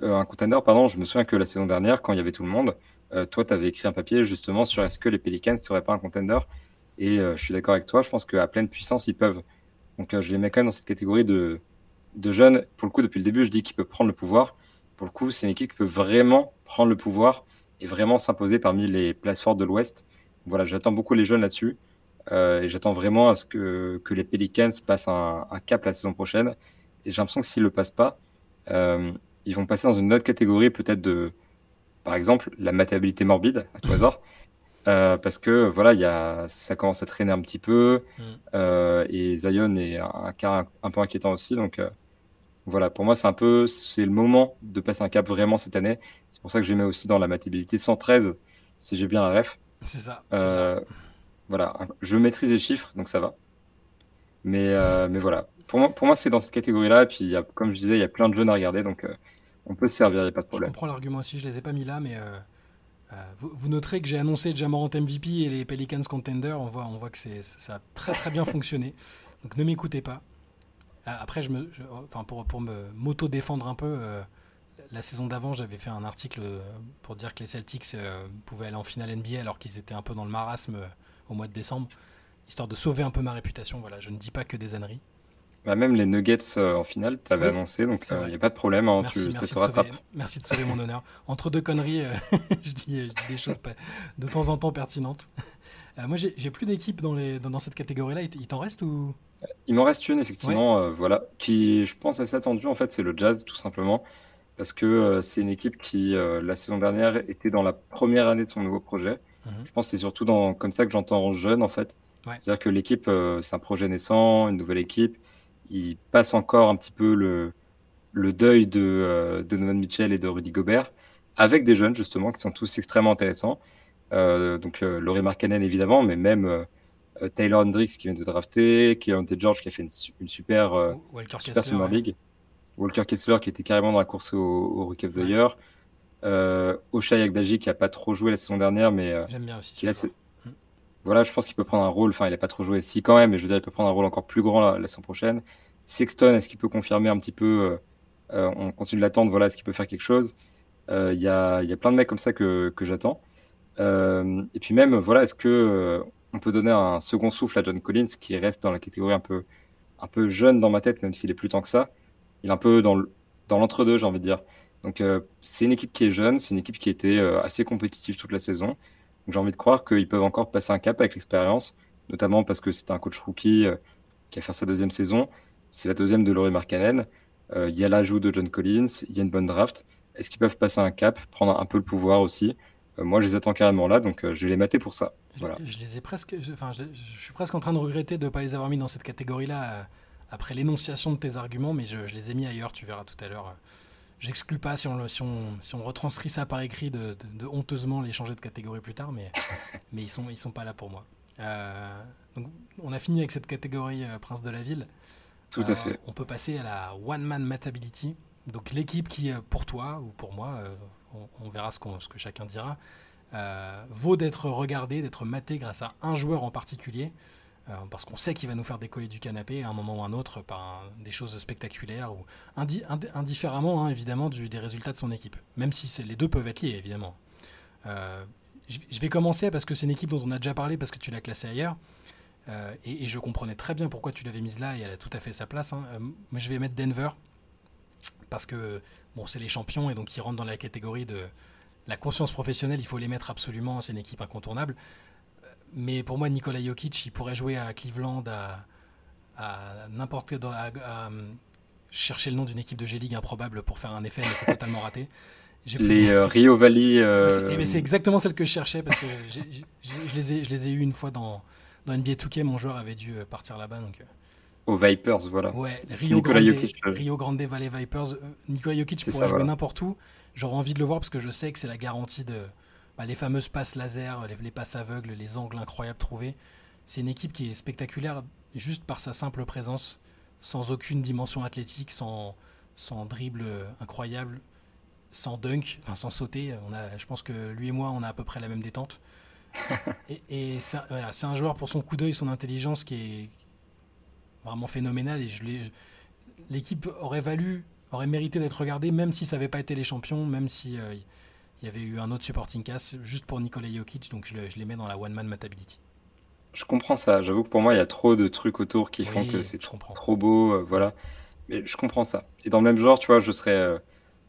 Un contender, pardon, je me souviens que la saison dernière, quand il y avait tout le monde, toi, tu avais écrit un papier justement sur est-ce que les Pelicans ne seraient pas un contender? Et je suis d'accord avec toi, je pense qu'à pleine puissance, ils peuvent. Donc je les mets quand même dans cette catégorie de, de jeunes. Pour le coup, depuis le début, je dis qu'ils peuvent prendre le pouvoir. Pour le coup, c'est une équipe qui peut vraiment prendre le pouvoir et vraiment s'imposer parmi les places fortes de l'Ouest. Voilà, j'attends beaucoup les jeunes là-dessus. Euh, et j'attends vraiment à ce que, que les Pelicans passent un, un cap la saison prochaine. Et j'ai l'impression que s'ils ne le passent pas, euh, ils vont passer dans une autre catégorie, peut-être de, par exemple, la matabilité morbide, à tout hasard. Euh, parce que voilà, il y a, ça commence à traîner un petit peu. Mm. euh, et Zion est un, cas un, un peu inquiétant aussi. Donc euh, voilà, pour moi, c'est un peu c'est le moment de passer un cap vraiment cette année. C'est pour ça que je les mets aussi dans la matabilité 113, si j'ai bien la ref. C'est ça. Voilà, je maîtrise les chiffres, donc ça va. Mais, mais voilà, pour moi, pour moi c'est dans cette catégorie-là. Et puis, y a, comme je disais, il y a plein de jeunes à regarder, donc on peut se servir, il n'y a pas de Je problème. comprends l'argument aussi, je les ai pas mis là, mais vous, vous noterez que j'ai annoncé Jamorant MVP et les Pelicans Contender. On voit, on voit que ça a très très bien fonctionné. Donc ne m'écoutez pas. Euh, Après, je me, pour, m'auto-défendre un peu, euh, la saison d'avant, j'avais fait un article euh, pour dire que les Celtics euh, pouvaient aller en finale NBA alors qu'ils étaient un peu dans le marasme euh, au mois de décembre, histoire de sauver un peu ma réputation. Voilà, je ne dis pas que des âneries. Bah, même les Nuggets euh, en finale, tu avais Oui, annoncé, donc c'est il n'y a pas de problème, hein, Merci, tu- ça merci, se de rattrape. sauver, merci de sauver mon honneur. Entre deux conneries, euh, je, dis, je dis des choses pas- de temps en temps pertinentes. Euh, moi, j'ai plus d'équipe dans, les- dans, dans cette catégorie-là. Il t'en reste ou? Il m'en reste une, effectivement, euh, voilà, qui, je pense, assez attendue, en fait, c'est le Jazz, tout simplement, parce que euh, c'est une équipe qui, euh, la saison dernière, était dans la première année de son nouveau projet. Mhm. Je pense que c'est surtout dans, comme ça que j'entends jeune, en fait. Ouais. C'est-à-dire que l'équipe, euh, c'est un projet naissant, une nouvelle équipe. Il passe encore un petit peu le, le deuil de, euh, Donovan Mitchell et de Rudy Gobert, avec des jeunes, justement, qui sont tous extrêmement intéressants. Euh, donc, euh, Laurie Markkanen, évidemment, mais même euh, euh, Taylor Hendricks qui vient de drafter, Keontae George qui a fait une, su- une super, Walker super Kessler Summer ouais. League, Walker Kessler qui était carrément dans la course au, au Rookie of the Ouais. Year, Ochai Agbaji qui a pas trop joué la saison dernière, mais J'aime bien aussi. qui là. Voilà, je pense qu'il peut prendre un rôle. Enfin, il n'a pas trop joué, si quand même, mais je veux dire, il peut prendre un rôle encore plus grand la, saison prochaine. Sexton, est-ce qu'il peut confirmer un petit peu On continue de l'attendre. Voilà, est-ce qu'il peut faire quelque chose? Il y a, y, a, plein de mecs comme ça que, que j'attends. et puis même, voilà, est-ce que on peut donner un second souffle à John Collins qui reste dans la catégorie un peu, un peu jeune dans ma tête, même s'il est plus tant que ça. Il est un peu dans l'entre-deux, j'ai envie de dire. Donc euh, c'est une équipe qui est jeune, c'est une équipe qui était euh, assez compétitive toute la saison. J'ai envie de croire qu'ils peuvent encore passer un cap avec l'expérience, notamment parce que c'est un coach rookie euh, qui a fait sa deuxième saison. C'est la deuxième de Laurie Markkanen. Il y a l'ajout de John Collins, il y a une bonne draft. Est-ce qu'ils peuvent passer un cap, prendre un peu le pouvoir aussi? Moi, je les attends carrément là, donc je vais les mater pour ça. Voilà. Je, les ai presque, enfin, je, suis presque en train de regretter de ne pas les avoir mis dans cette catégorie-là après l'énonciation de tes arguments, mais je, les ai mis ailleurs, tu verras tout à l'heure. J'exclus pas si on, si, on, si on retranscrit ça par écrit de, honteusement les changer de catégorie plus tard, mais, mais ils sont, ils sont pas là pour moi. Euh, donc on a fini avec cette catégorie euh, Prince de la Ville. Tout à fait. On peut passer à la One Man Matability. Donc l'équipe qui, euh, pour toi ou pour moi, on, verra ce, ce, que chacun dira, vaut d'être regardé, d'être maté grâce à un joueur en particulier. Euh, parce qu'on sait qu'il va nous faire décoller du canapé à un moment ou un autre par des choses spectaculaires ou indifféremment hein, évidemment des résultats de son équipe, même si les deux peuvent être liés évidemment. Euh, je vais commencer parce que c'est une équipe dont on a déjà parlé parce que tu l'as classée ailleurs. Euh, et, je comprenais très bien pourquoi tu l'avais mise là et elle a tout à fait sa place. Hein. mais je vais mettre Denver parce que bon, c'est les champions et donc ils rentrent dans la catégorie de la conscience professionnelle. Il faut les mettre absolument. C'est une équipe incontournable mais pour moi, Nikola Jokic, il pourrait jouer à Cleveland, à, à n'importe quel. À, chercher le nom d'une équipe de G-League improbable pour faire un effet, mais c'est totalement raté. Les euh, Rio Valley. Euh, eh, c'est exactement celle que je cherchais parce que je, les ai, je les ai eu une fois dans, dans NBA 2K. Mon joueur avait dû euh, partir là-bas. Donc, Aux Vipers, voilà. Ouais, Rio, Grande, Rio Grande Valley Vipers. Nikola Jokic pourrait jouer n'importe où. J'aurais envie de le voir parce que je sais que c'est la garantie de, bah, les fameuses passes laser, les, passes aveugles, les angles incroyables trouvés. C'est une équipe qui est spectaculaire juste par sa simple présence, sans aucune dimension athlétique, sans, sans dribble incroyable, sans dunk, enfin sans sauter. On a, je pense que lui et moi, on a à peu près la même détente. et, c'est un joueur pour son coup d'œil, son intelligence qui est vraiment phénoménal. Et l'équipe aurait valu, aurait mérité d'être regardée, même si ça n'avait pas été les champions, même si euh, il y avait eu un autre supporting cast juste pour Nikola Jokic, donc je, les mets dans la one man matability. Je comprends ça. J'avoue que pour moi, il y a trop de trucs autour qui font que c'est trop, beau, euh, voilà. Mais je comprends ça. Et dans le même genre, tu vois, je serais euh,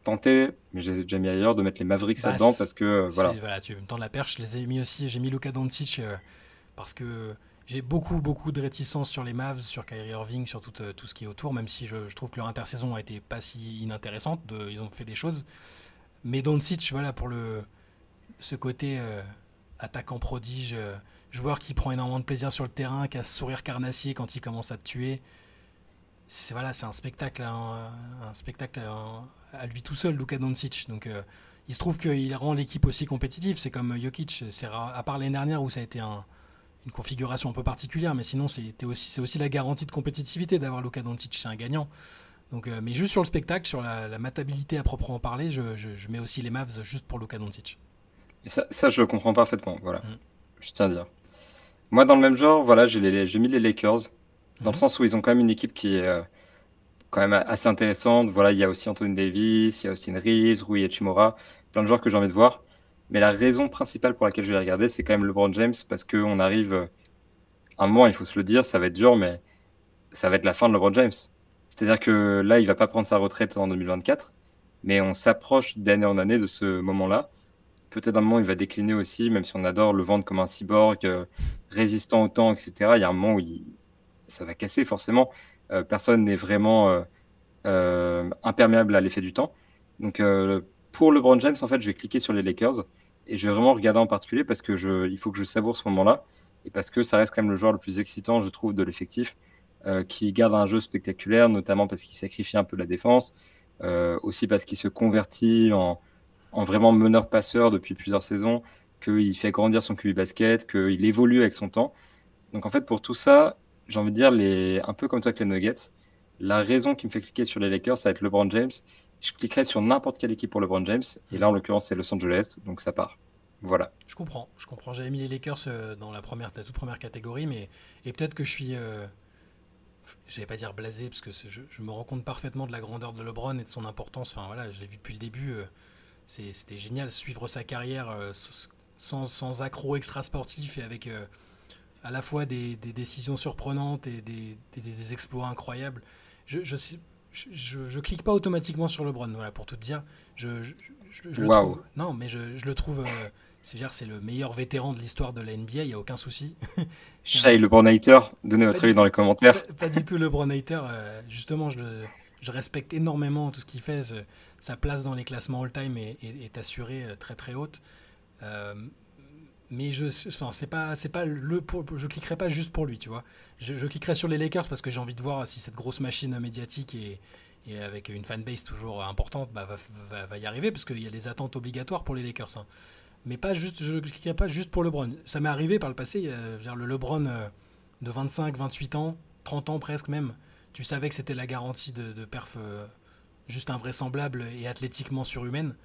tenté, mais je les ai déjà mis ailleurs, de mettre les Mavericks bah, là-dedans parce que euh, voilà. Voilà, tu me tends la perche. Je les ai mis aussi. J'ai mis Luka Doncic parce que j'ai beaucoup, beaucoup de réticence sur les Mavs, sur Kyrie Irving, sur tout, tout ce qui est autour, même si je, trouve que leur intersaison a été pas si inintéressante. De, ils ont fait des choses. Mais Doncic, voilà, pour le, ce côté euh, attaquant prodige, euh, joueur qui prend énormément de plaisir sur le terrain, qui a ce sourire carnassier quand il commence à te tuer. C'est voilà, un spectacle, un, spectacle à, lui tout seul, Luka Doncic. Donc euh, il se trouve qu'il rend l'équipe aussi compétitive. C'est comme Jokic, c'est à part l'année dernière où ça a été une configuration un peu particulière, mais sinon c'est aussi, aussi la garantie de compétitivité d'avoir Luka Doncic, c'est un gagnant. Donc, euh, mais juste sur le spectacle, sur la, matabilité à proprement parler, je, mets aussi les Mavs juste pour Luka Doncic. Et ça, ça, je comprends parfaitement. Voilà, mm. je tiens à dire. Moi, dans le même genre, voilà, j'ai mis les Lakers, dans le mm. sens où ils ont quand même une équipe qui est euh, quand même assez intéressante. Voilà, il y a aussi Anthony Davis, il y a Austin Reeves, Rui Hachimura, plein de joueurs que j'ai envie de voir. Mais la raison principale pour laquelle je vais regarder, c'est quand même LeBron James, parce qu'on arrive euh, un moment, il faut se le dire, ça va être dur, mais ça va être la fin de LeBron James. C'est-à-dire que là, il va pas prendre sa retraite en 2024, mais on s'approche d'année en année de ce moment-là. Peut-être un moment, il va décliner aussi, même si on adore le vendre comme un cyborg, euh, résistant au temps, etc. Il y a un moment où ça va casser, forcément. Euh, personne n'est vraiment euh, imperméable à l'effet du temps. Donc, pour LeBron James, en fait, je vais cliquer sur les Lakers et je vais vraiment regarder en particulier parce que il faut que je savoure ce moment-là et parce que ça reste quand même le joueur le plus excitant, je trouve, de l'effectif. Euh, qui garde un jeu spectaculaire, notamment parce qu'il sacrifie un peu la défense, euh, aussi parce qu'il se convertit en, vraiment meneur-passeur depuis plusieurs saisons, qu'il fait grandir son QB basket, qu'il évolue avec son temps. Donc en fait, pour tout ça, j'ai envie de dire, un peu comme toi avec les Nuggets, la raison qui me fait cliquer sur les Lakers, ça va être LeBron James. Je cliquerai sur n'importe quelle équipe pour LeBron James, et là en l'occurrence c'est Los Angeles, donc ça part. Voilà. Je comprends, je comprends. J'avais mis les Lakers dans la, première, toute première catégorie, mais et peut-être que je suis, euh, je vais pas dire blasé, parce que je, me rends compte parfaitement de la grandeur de LeBron et de son importance. Enfin voilà, je l'ai vu depuis le début. C'était génial suivre sa carrière sans, sans accro extra sportif et avec à la fois des, décisions surprenantes et des, exploits incroyables. Je, je, je, clique pas automatiquement sur LeBron, voilà, pour tout dire. Je, le trouve, non, mais je, le trouve. Euh, c'est le meilleur vétéran de l'histoire de la NBA, il n'y a aucun souci. Shai, LeBron hater, donnez votre avis dans les commentaires. Pas, du tout LeBron hater, euh, justement, je, je respecte énormément tout ce qu'il fait. sa place dans les classements all-time est, est, assurée euh, très très haute. Euh, mais je enfin, c'est pas c'est pas le je cliquerai pas juste pour lui tu vois je, je cliquerai sur les Lakers parce que j'ai envie de voir si cette grosse machine médiatique et, et avec une fanbase toujours importante bah, va, va, y arriver parce qu'il y a des attentes obligatoires pour les Lakers hein. Mais pas juste je cliquerai pas juste pour LeBron ça m'est arrivé par le passé le LeBron euh, de 25 28 ans 30 ans presque même tu savais que c'était la garantie de, de perf euh, juste invraisemblable et athlétiquement surhumaine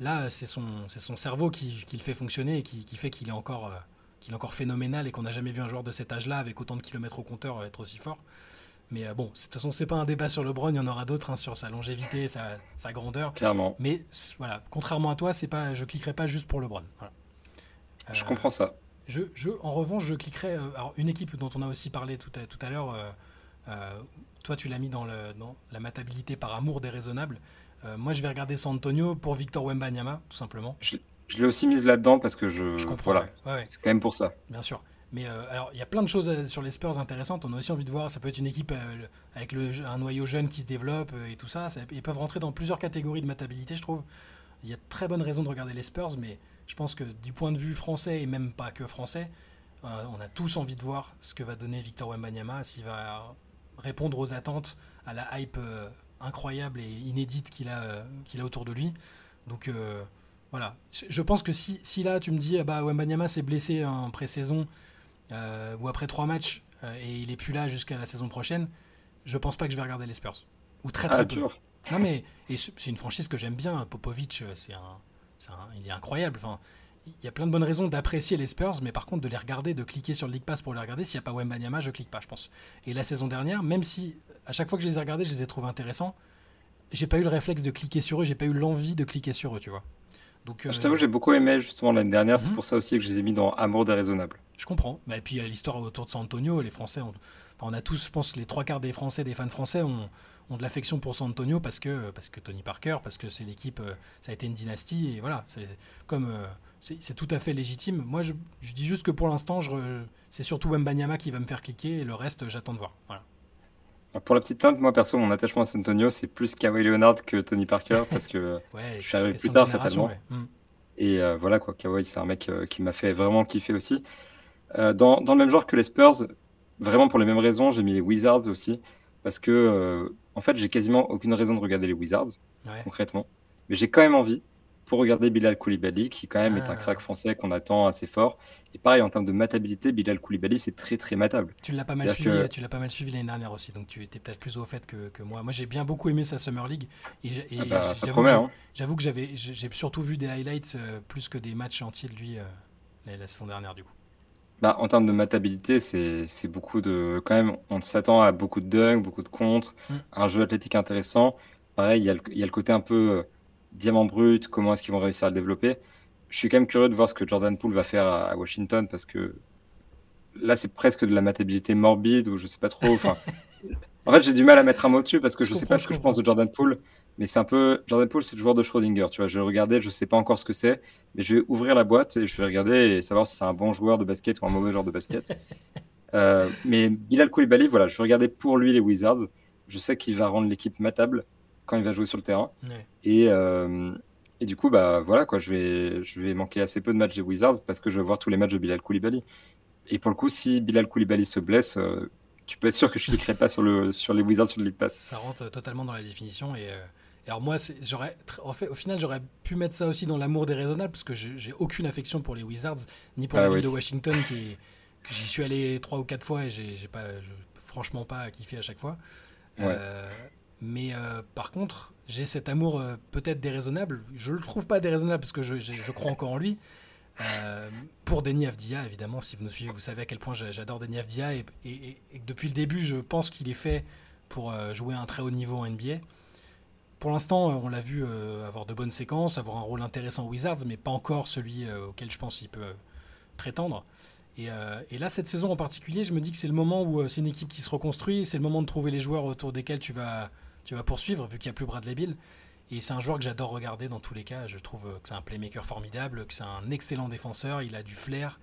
Là, c'est son, son cerveau qui, le fait fonctionner et qui, fait qu'il est, encore, euh, qu'il est encore phénoménal et qu'on n'a jamais vu un joueur de cet âge-là avec autant de kilomètres au compteur euh, être aussi fort. Mais euh, bon, de toute façon, c'est pas un débat sur LeBron, il y en aura d'autres hein, sur sa longévité, sa, sa, grandeur. Clairement. Mais voilà, contrairement à toi, c'est pas, je cliquerai pas juste pour LeBron. je comprends ça. Je, je, en revanche, je cliquerai. alors, une équipe dont on a aussi parlé tout à, tout à l'heure, toi, tu l'as mis dans, le, dans la matabilité par amour déraisonnable. Euh, moi, je vais regarder San Antonio pour Victor Wembanyama, tout simplement. Je, l'ai aussi mise là-dedans parce que je. Je comprends. Voilà. C'est quand même pour ça. Bien sûr. Mais euh, alors, il y a plein de choses euh, sur les Spurs intéressantes. On a aussi envie de voir, ça peut être une équipe avec le, un noyau jeune qui se développe et tout ça. Ils peuvent rentrer dans plusieurs catégories de matabilité, je trouve. Il y a très bonne raison de regarder les Spurs, mais je pense que du point de vue français, et même pas que français, on a tous envie de voir ce que va donner Victor Wembanyama, s'il va répondre aux attentes, à la hype incroyable et inédite qu'il a, euh, qu'il a autour de lui. Donc euh, voilà, je pense que si, si, là tu me dis, ah bah Wembanyama s'est blessé en pré-saison euh, ou après trois matchs et il est plus là jusqu'à la saison prochaine, je pense pas que je vais regarder les Spurs. Ou très très ah, peu. Non mais c'est une franchise que j'aime bien. Popovic, c'est un, il est incroyable. Enfin, il y a plein de bonnes raisons d'apprécier les Spurs, mais par contre de les regarder, de cliquer sur le League Pass pour les regarder, s'il n'y a pas Wembanyama, je clique pas, je pense. Et la saison dernière, même si à chaque fois que je les ai regardés, je les ai trouvés intéressants, j'ai pas eu le réflexe de cliquer sur eux, j'ai pas eu l'envie de cliquer sur eux, tu vois. Donc, Je t'avoue, euh, j'ai beaucoup aimé justement l'année dernière, c'est mhm. pour ça aussi que je les ai mis dans Amour déraisonnable. Je comprends. Bah, et puis il y a l'histoire autour de San Antonio, les Français, on... on a tous, je pense, les trois quarts des Français, des fans français ont, ont de l'affection pour San Antonio parce que, parce que Tony Parker, parce que c'est l'équipe, euh, ça a été une dynastie, et voilà, c'est comme. Euh, c'est tout à fait légitime. Moi, je, dis juste que pour l'instant, c'est surtout Mbanyama qui va me faire cliquer et le reste, j'attends de voir. Voilà. Pour la petite teinte, moi perso, mon attachement à San Antonio, c'est plus Kawhi Leonard que Tony Parker parce que je suis arrivé plus tard fatalement. Hmm. Et euh, voilà quoi, Kawhi, c'est un mec euh, qui m'a fait vraiment kiffer aussi. Euh, dans, dans, le même genre que les Spurs, vraiment pour les mêmes raisons, j'ai mis les Wizards aussi parce que en fait, j'ai quasiment aucune raison de regarder les Wizards concrètement, mais j'ai quand même envie pour regarder Bilal Koulibaly, qui quand même est un ah. crack français qu'on attend assez fort. Et pareil, en termes de matabilité, Bilal Koulibaly, c'est très très matable. Tu l'as pas mal suivi, tu l'as pas mal suivi l'année dernière aussi, donc tu étais peut-être plus au fait que, moi. Moi, j'ai bien beaucoup aimé sa Summer League. Et, ah bah, hein. j'avoue que j'avais, j'ai surtout vu des highlights euh, plus que des matchs entiers de lui euh, la, saison dernière, du coup. Bah, en termes de matabilité, c'est beaucoup de. Quand même, on s'attend à beaucoup de dunks, beaucoup de contres, mm. un jeu athlétique intéressant. Pareil, il y, y, a le côté un peu euh, diamant brut, comment est-ce qu'ils vont réussir à le développer. Je suis quand même curieux de voir ce que Jordan Poole va faire à, Washington parce que là, c'est presque de la matabilité morbide ou je sais pas trop. Enfin, en fait, j'ai du mal à mettre un mot dessus parce que je, ne sais pas ce que je pense de Jordan Poole. Mais c'est un peu. Jordan Poole, c'est le joueur de Schrödinger. Tu vois, je vais regarder, je sais pas encore ce que c'est, mais je vais ouvrir la boîte et je vais regarder et savoir si c'est un bon joueur de basket ou un mauvais joueur de basket. euh, mais Bilal Koulibaly, voilà, je vais regarder pour lui les Wizards. Je sais qu'il va rendre l'équipe matable quand il va jouer sur le terrain. Et, euh, et, du coup, bah voilà quoi, je vais, je vais manquer assez peu de matchs des Wizards parce que je vais voir tous les matchs de Bilal Koulibaly. Et pour le coup, si Bilal Koulibaly se blesse, euh, tu peux être sûr que je ne cliquerai pas sur, le, sur les Wizards sur le League Pass. Ça rentre totalement dans la définition. Et, euh, alors moi, j'aurais, en fait, au final, j'aurais pu mettre ça aussi dans l'amour déraisonnable parce que j'ai aucune affection pour les Wizards ni pour ah la ville de Washington qui, j'y suis allé trois ou quatre fois et j'ai pas, franchement pas kiffé à chaque fois. Ouais. Mais euh, par contre, j'ai cet amour euh, peut-être déraisonnable. Je le trouve pas déraisonnable parce que je, crois encore en lui. pour Denis Avdia, évidemment, si vous nous suivez, vous savez à quel point j'adore Denis Avdia et, et, depuis le début, je pense qu'il est fait pour jouer à un très haut niveau en NBA. Pour l'instant, on l'a vu avoir de bonnes séquences, avoir un rôle intéressant aux Wizards, mais pas encore celui auquel je pense qu'il peut prétendre. Euh, et, là, cette saison en particulier, je me dis que c'est le moment où euh, c'est une équipe qui se reconstruit, c'est le moment de trouver les joueurs autour desquels tu vas, tu vas poursuivre, vu qu'il n'y a plus Bradley Bill. Et c'est un joueur que j'adore regarder dans tous les cas. Je trouve que c'est un playmaker formidable, que c'est un excellent défenseur, il a du flair.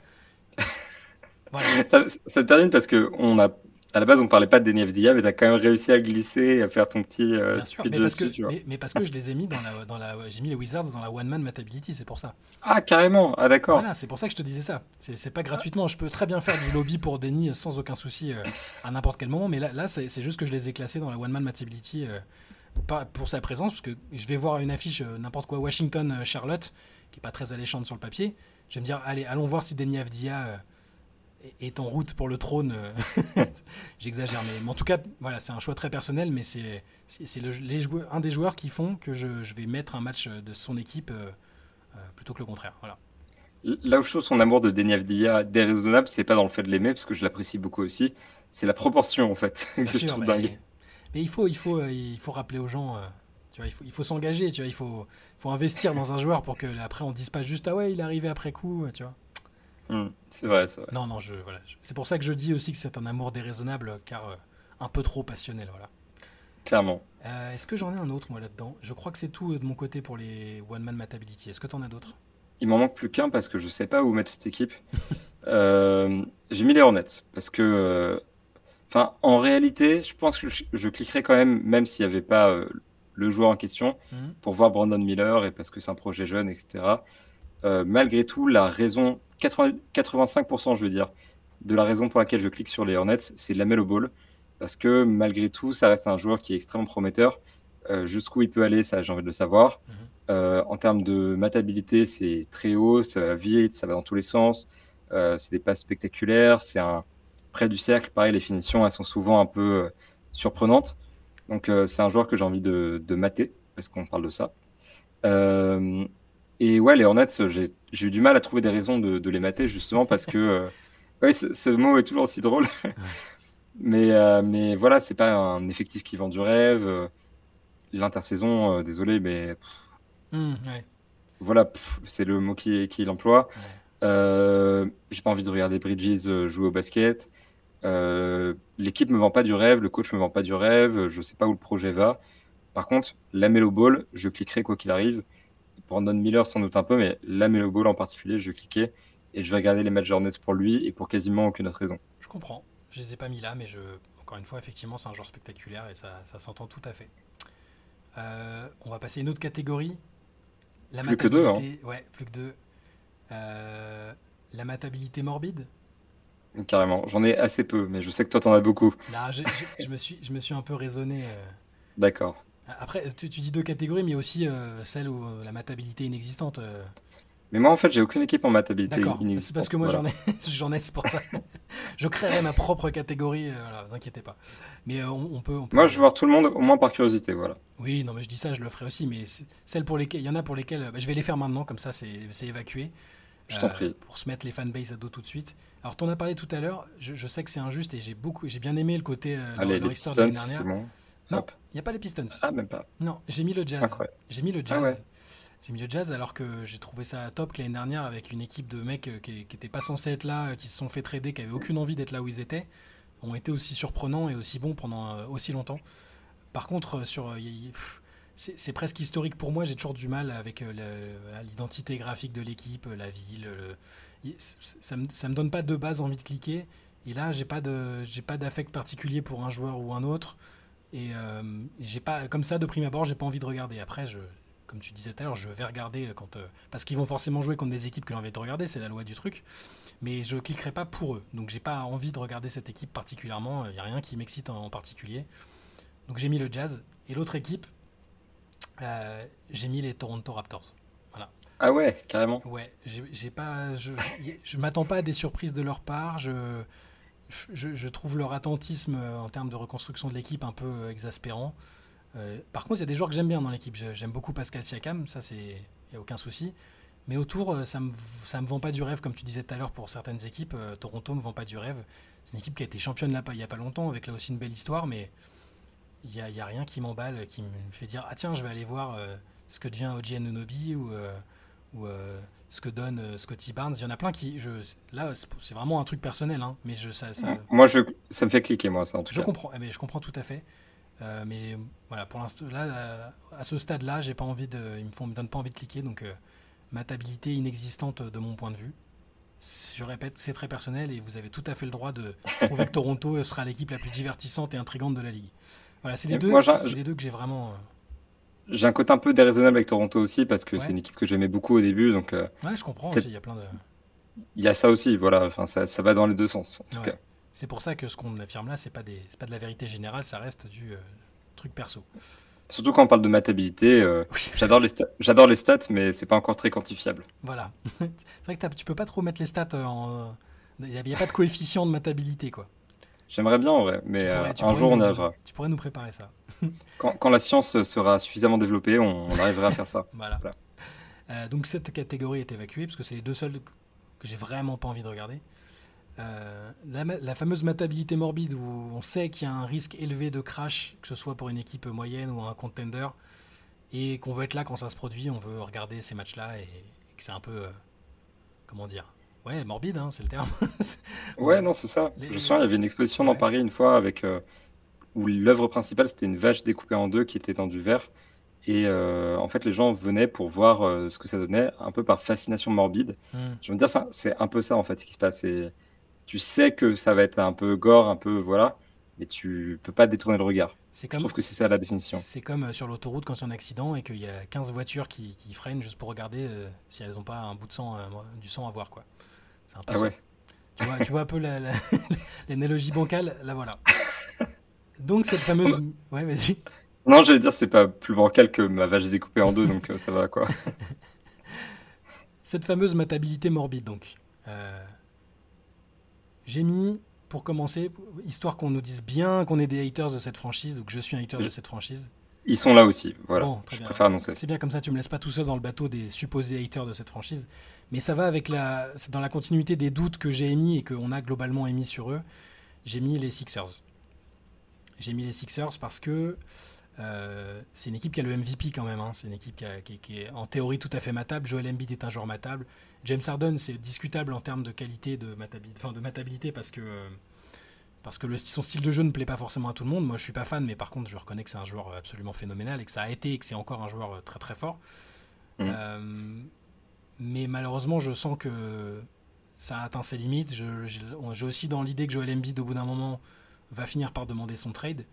ça, ça, termine parce qu'on a à la base, on parlait pas de DNFDIA, mais tu as quand même réussi à glisser, à faire ton petit euh, speech mais parce, que, mais, parce que je les ai mis dans la, dans la j'ai mis les Wizards dans la one man matability, c'est pour ça. Ah carrément, ah d'accord. Voilà, c'est pour ça que je te disais ça. C'est pas gratuitement, je peux très bien faire du lobby pour Denis sans aucun souci euh, à n'importe quel moment, mais là, là c'est juste que je les ai classés dans la one man matability euh, pas pour sa présence, parce que je vais voir une affiche n'importe quoi Washington Charlotte qui est pas très alléchante sur le papier. Je vais me dire allez, allons voir si Denis Avdia est en route pour le trône. Euh, j'exagère, mais, en tout cas, voilà, c'est un choix très personnel, mais c'est les joueurs, un des joueurs qui font que je, vais mettre un match de son équipe euh, euh, plutôt que le contraire. Voilà. Là où je trouve son amour de Denis Avdia déraisonnable, c'est pas dans le fait de l'aimer, parce que je l'apprécie beaucoup aussi, c'est la proportion en fait que je trouve dingue. Mais il faut, il faut, il faut rappeler aux gens. Tu vois, il faut, il faut s'engager, tu vois, il faut, faut investir dans un joueur pour que après on dise pas juste ah ouais il est arrivé après coup, tu vois. Hmm, c'est vrai, c'est vrai. Non, non, je, voilà, c'est pour ça que je dis aussi que c'est un amour déraisonnable, car euh, un peu trop passionnel, voilà. Clairement. Euh, est-ce que j'en ai un autre, moi, là-dedans? Je crois que c'est tout euh, de mon côté pour les One Man Matability. Est-ce que tu en as d'autres? Il m'en manque plus qu'un parce que je sais pas où mettre cette équipe. j'ai mis les Hornets parce que, enfin, en réalité, je pense que je, cliquerais quand même, même s'il n'y avait pas le joueur en question, mhm. pour voir Brandon Miller et parce que c'est un projet jeune, etc. malgré tout, la raison 85%, je veux dire, de la raison pour laquelle je clique sur les Hornets, c'est la Melo Ball. Parce que malgré tout, ça reste un joueur qui est extrêmement prometteur. Euh, jusqu'où il peut aller, ça j'ai envie de le savoir. Mhm. Euh, en termes de matabilité, c'est très haut, ça va vite, ça va dans tous les sens. Euh, c'est des passes spectaculaires, c'est un près du cercle. Pareil, les finitions, elles sont souvent un peu surprenantes. Donc c'est un joueur que j'ai envie de, de mater, parce qu'on parle de ça. Et ouais, les Hornets, j'ai eu du mal à trouver des raisons de, les mater, justement, parce que. Euh, ouais, ce, mot est toujours aussi drôle. mais, euh, mais voilà, c'est pas un effectif qui vend du rêve. L'intersaison, euh, désolé, mais. Mmh, voilà, c'est le mot qui, qui l'emploie. j'ai pas envie de regarder Bridges jouer au basket. L'équipe me vend pas du rêve, le coach me vend pas du rêve, je sais pas où le projet va. Par contre, la Melo Ball, je cliquerai quoi qu'il arrive. Brandon Miller sans doute un peu, mais la Melo Ball en particulier, je vais cliquer et je vais regarder les matchs Hornets pour lui et pour quasiment aucune autre raison. Je comprends. Je les ai pas mis là, mais je, encore une fois, effectivement, c'est un joueur spectaculaire et ça, ça s'entend tout à fait. Euh, on va passer à une autre catégorie. La plus que deux. Hein. Ouais, plus que deux. Euh, la matabilité morbide. Carrément. J'en ai assez peu, mais je sais que toi, t'en as beaucoup. Là, je, me suis, je me suis un peu raisonné. Euh. D'accord. Après, tu, dis deux catégories, mais il y a aussi euh, celle où euh, la matabilité inexistante. Euh. Mais moi, en fait, j'ai aucune équipe en matabilité inexistante. C'est parce que moi, j'en ai, j'en ai, c'est pour ça. je créerai ma propre catégorie, voilà, vous inquiétez pas. Mais on, peut, Moi, je veux voir tout le monde, au moins par curiosité, voilà. Oui, non, mais je dis ça, je le ferai aussi, mais celles pour lesquelles, il y en a pour lesquelles, bah, je vais les faire maintenant, comme ça, c'est, évacué. Je t'en prie. Pour se mettre les fanbases à dos tout de suite. Alors, tu en as parlé tout à l'heure, je, sais que c'est injuste et j'ai beaucoup, j'ai bien aimé le côté Allez, les Pistons, de dernière. Non, il n'y a pas les Pistons. Ah, même pas. Non, j'ai mis le jazz. J'ai mis le ah jazz. J'ai mis le jazz alors que j'ai trouvé ça top l'année dernière avec une équipe de mecs euh, qui n'étaient pas censés être là, euh, qui se sont fait trader, qui n'avaient aucune envie d'être là où ils étaient, ont été aussi surprenants et aussi bons pendant euh, aussi longtemps. Par contre, sur c'est presque historique pour moi. J'ai toujours du mal avec l'identité graphique de l'équipe, la ville. ça, me, me donne pas de base envie de cliquer. Et là, j'ai pas d'affect particulier pour un joueur ou un autre. Et euh, j'ai pas, comme ça, de prime abord, j'ai pas envie de regarder. Après, je, comme tu disais tout à l'heure, je vais regarder quand. Euh, parce qu'ils vont forcément jouer contre des équipes que j'ai envie de regarder, c'est la loi du truc. Mais je cliquerai pas pour eux. Donc j'ai pas envie de regarder cette équipe particulièrement. Il n'y a rien qui m'excite en, particulier. Donc j'ai mis le Jazz. Et l'autre équipe, euh, j'ai mis les Toronto Raptors. Voilà. Ah ouais, carrément. Ouais, j'ai pas, je, je m'attends pas à des surprises de leur part. Je, je, trouve leur attentisme euh, en termes de reconstruction de l'équipe un peu euh, exaspérant. Euh, par contre, il y a des joueurs que j'aime bien dans l'équipe. J'aime beaucoup Pascal Siakam, ça c'est, n'y a aucun souci. Mais autour, ça me, ça me vend pas du rêve, comme tu disais tout à l'heure pour certaines équipes. Toronto me vend pas du rêve. C'est une équipe qui a été championne là il y a pas longtemps, avec là aussi une belle histoire, mais il n'y a, y a, rien qui m'emballe, qui me fait dire Ah tiens, je vais aller voir ce que devient Oji Anunobi ou, ou ce que donne euh, Scotty Barnes. Il y en a plein qui. Je, là, c'est vraiment un truc personnel, hein, mais je, ça, Moi, je, ça me fait cliquer, moi, ça, en tout je Comprends, eh mais je comprends tout à fait. Euh, mais voilà, pour l'instant, là, à ce stade-là, j'ai pas envie de, il me, me donne pas envie de cliquer, donc euh, matabilité inexistante de mon point de vue. Je répète, c'est très personnel et vous avez tout à fait le droit de trouver que Toronto sera l'équipe la plus divertissante et intrigante de la ligue. Voilà, c'est les, deux, les deux que j'ai vraiment. J'ai un côté un peu déraisonnable avec Toronto aussi parce que c'est une équipe que j'aimais beaucoup au début. Donc, euh, ouais, je comprends aussi. Il y a plein de. Il y a ça aussi, voilà. Enfin, ça, ça va dans les deux sens. En tout cas. C'est pour ça que ce qu'on affirme là, c'est pas des, pas de la vérité générale, ça reste du euh, truc perso. Surtout quand on parle de matabilité, euh, j'adore les j'adore les stats, mais c'est pas encore très quantifiable. Voilà. c'est vrai que tu peux pas trop mettre les stats en. Il n'y a, a, pas de coefficient de matabilité, quoi. J'aimerais bien en vrai, mais euh, un jour on arrivera. Tu pourrais nous préparer ça. quand, la science sera suffisamment développée, on, arrivera à faire ça. voilà. Euh, donc cette catégorie est évacuée parce que c'est les deux seuls que j'ai vraiment pas envie de regarder. Euh, la, fameuse matabilité morbide où on sait qu'il y a un risque élevé de crash, que ce soit pour une équipe moyenne ou un contender, et qu'on veut être là quand ça se produit, on veut regarder ces matchs-là et, que c'est un peu, comment dire, Ouais, morbide, hein, c'est le terme. ouais, non, c'est ça. Je me souviens, il y avait une exposition dans Paris une fois avec euh, où l'œuvre principale c'était une vache découpée en deux qui était dans du verre. Et euh, en fait, les gens venaient pour voir euh, ce que ça donnait, un peu par fascination morbide. Hmm. Je veux dire, c'est un peu ça en fait ce qui se passe. tu sais que ça va être un peu gore, un peu voilà, mais tu peux pas détourner le regard. Comme, je trouve que c'est ça la définition. C'est comme sur l'autoroute quand il y a un accident et qu'il y a 15 voitures qui, freinent juste pour regarder si elles n'ont pas un bout de sang, du sang à voir. quoi. Ah ouais. Tu vois, tu vois un peu l'analogie bancale, la voilà. Donc cette fameuse... Ouais, vas-y. Non, j'allais dire, c'est pas plus bancal que ma vache découpée en deux, donc euh, ça va quoi. Cette fameuse matabilité morbide, donc. Euh, j'ai mis, pour commencer, histoire qu'on nous dise bien qu'on est des haters de cette franchise, ou que je suis un hater de cette franchise. Ils sont là aussi, voilà. je préfère annoncer. C'est bien comme ça, tu me laisses pas tout seul dans le bateau des supposés haters de cette franchise. Mais ça va avec la, dans la continuité des doutes que j'ai émis et qu'on a globalement émis sur eux. J'ai mis les Sixers. J'ai mis les Sixers parce que euh, c'est une équipe qui a le MVP quand même. Hein. C'est une équipe qui, est en théorie tout à fait matable. Joel Embiid est un joueur matable. James Harden, c'est discutable en termes de qualité de matabilité, enfin de matabilité parce que parce que son style de jeu ne plaît pas forcément à tout le monde. Moi, je suis pas fan, mais par contre, je reconnais que c'est un joueur absolument phénoménal et que ça a été et que c'est encore un joueur très très fort. Mmh. Euh, mais malheureusement, je sens que ça a atteint ses limites. J'ai aussi dans l'idée que Joel Embiid, au bout d'un moment, va finir par demander son trade.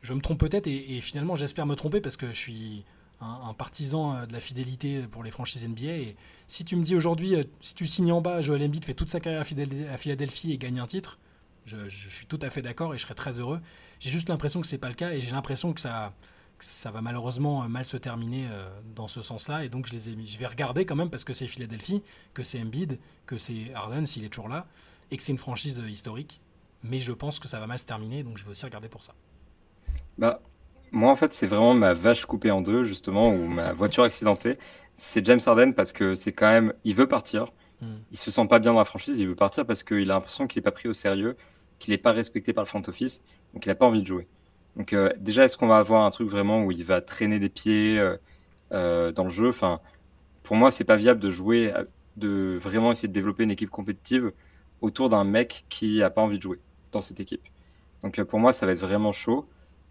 Je me trompe peut-être et, finalement, j'espère me tromper parce que je suis un, partisan euh, de la fidélité pour les franchises NBA. Et si tu me dis aujourd'hui, euh, si tu signes en bas, Joel Embiid fait toute sa carrière à Philadelphie et gagne un titre, je, suis tout à fait d'accord et je serais très heureux. J'ai juste l'impression que c'est pas le cas et j'ai l'impression que ça, ça va malheureusement euh, mal se terminer euh, dans ce sens-là. Et donc je les ai mis. Je vais regarder quand même parce que c'est Philadelphie, que c'est Embiid, que c'est Harden s'il est toujours là, et que c'est une franchise euh, historique. Mais je pense que ça va mal se terminer, donc je vais aussi regarder pour ça. Bah, moi en fait c'est vraiment ma vache coupée en deux justement ou ma voiture accidentée. C'est James Harden parce que c'est quand même, il veut partir. Hmm. Il se sent pas bien dans la franchise, il veut partir parce qu'il a l'impression qu'il n'est pas pris au sérieux qu'il n'est pas respecté par le front office, donc il n'a pas envie de jouer. Donc euh, déjà, est-ce qu'on va avoir un truc vraiment où il va traîner des pieds euh, euh, dans le jeu? Enfin, pour moi, c'est pas viable de jouer, de vraiment essayer de développer une équipe compétitive autour d'un mec qui a pas envie de jouer dans cette équipe. Donc pour moi, ça va être vraiment chaud.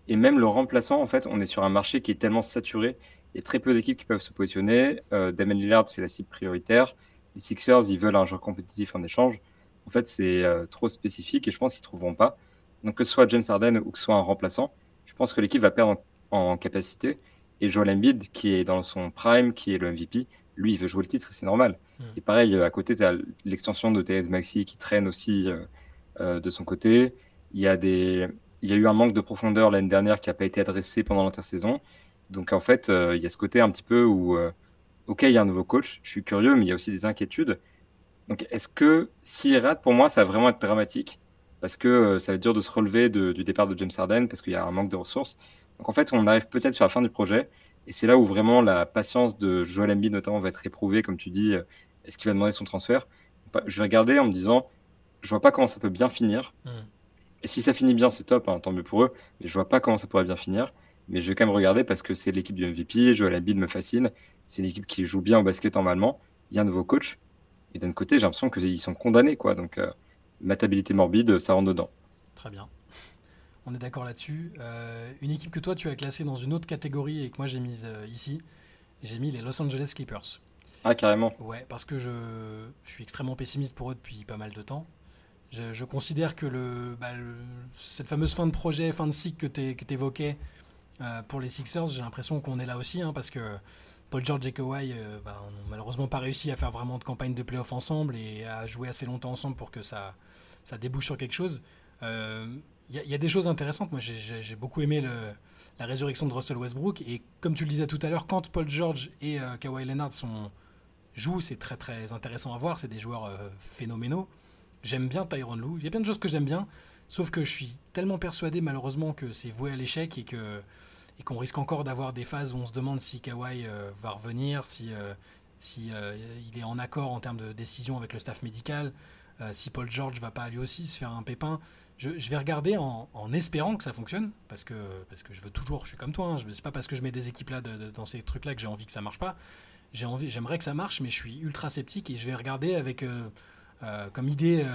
Et même le remplaçant, en fait, on est sur un marché qui est tellement saturé. Il y a très peu d'équipes qui peuvent se positionner. Damon Lillard, c'est la cible prioritaire. Les Sixers, ils veulent un joueur compétitif en échange. En fait, c'est euh, trop spécifique et je pense qu'ils ne trouveront pas. Donc, que ce soit James Harden ou que ce soit un remplaçant, je pense que l'équipe va perdre en, capacité. Et Joel Embiid, qui est dans son prime, qui est le MVP, lui, il veut jouer le titre et c'est normal. Hmm. Et pareil, à côté, tu as l'extension de TS Maxi qui traîne aussi euh, euh, de son côté. Il y, a des... il y a eu un manque de profondeur l'année dernière qui n'a pas été adressé pendant l'intersaison. Donc, en fait, il y a ce côté un petit peu où, OK, il y a un nouveau coach, je suis curieux, mais il y a aussi des inquiétudes. Donc, est-ce que s'il rate, pour moi, ça va vraiment être dramatique? Parce que euh, ça va être dur de se relever du départ de James Harden parce qu'il y a un manque de ressources. Donc, en fait, on arrive peut-être sur la fin du projet Et c'est là où vraiment la patience de Joel Embiid notamment va être éprouvée, comme tu dis, est-ce qu'il va demander son transfert Je vais regarder en me disant, je vois pas comment ça peut bien finir. Hmm. Et si ça finit bien, c'est top, hein, tant mieux pour eux, mais je vois pas comment ça pourrait bien finir. Mais je vais quand même regarder parce que c'est l'équipe du MVP, Joel Embiid me fascine, c'est une équipe qui joue bien au basket normalement, il y a un nouveau coach. Et d'un côté, j'ai l'impression qu'ils sont condamnés, quoi. Donc, euh, matabilité morbide, ça rentre dedans. Très bien. On est d'accord là-dessus. Euh, une équipe que toi, tu as classée dans une autre catégorie et que moi, j'ai mise euh, ici, j'ai mis les Los Angeles Clippers. Ah, carrément. Ouais, parce que je, suis extrêmement pessimiste pour eux depuis pas mal de temps. Je, considère que bah, le, cette fameuse fin de projet, fin de cycle que tu évoquais pour les Sixers, j'ai l'impression qu'on est là aussi, hein, parce que Paul George et Kawhi euh, bah, n'ont malheureusement pas réussi à faire vraiment de campagne de playoff ensemble et à jouer assez longtemps ensemble pour que ça, ça débouche sur quelque chose. Il euh, y, a des choses intéressantes. Moi, j'ai beaucoup aimé la résurrection de Russell Westbrook. Et comme tu le disais tout à l'heure, quand Paul George et euh, Kawhi Leonard jouent, c'est très très intéressant à voir. C'est des joueurs phénoménaux. J'aime bien Tyron Lue. Il y a plein de choses que j'aime bien. Sauf que je suis tellement persuadé malheureusement que c'est voué à l'échec et que et qu'on risque encore d'avoir des phases où on se demande si Kawhi euh, va revenir, si, euh, si euh, il est en accord en termes de décision avec le staff médical, si Paul George va pas lui aussi se faire un pépin. Je, vais regarder en, espérant que ça fonctionne, parce que, parce que je veux toujours, je suis comme toi, hein, je c'est pas parce que je mets des équipes là dans ces trucs là que j'ai envie que ça marche pas. J'ai envie, j'aimerais que ça marche, mais je suis ultra sceptique et je vais regarder avec comme idée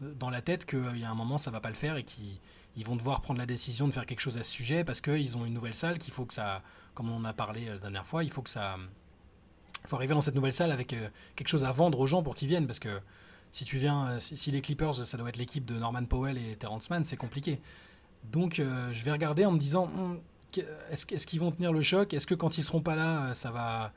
dans la tête qu'il y a un moment ça va pas le faire et qui ils vont devoir prendre la décision de faire quelque chose à ce sujet parce qu'ils ont une nouvelle salle qu'il faut que ça, comme on en a parlé euh, la dernière fois, il faut que ça, faut arriver dans cette nouvelle salle avec euh, quelque chose à vendre aux gens pour qu'ils viennent parce que si tu viens, euh, si, les Clippers, ça doit être l'équipe de Norman Powell et Terrence Mann, c'est compliqué. Donc je vais regarder en me disant, hum, est-ce qu'ils vont tenir le choc? Est-ce que quand ils seront pas là, ça va,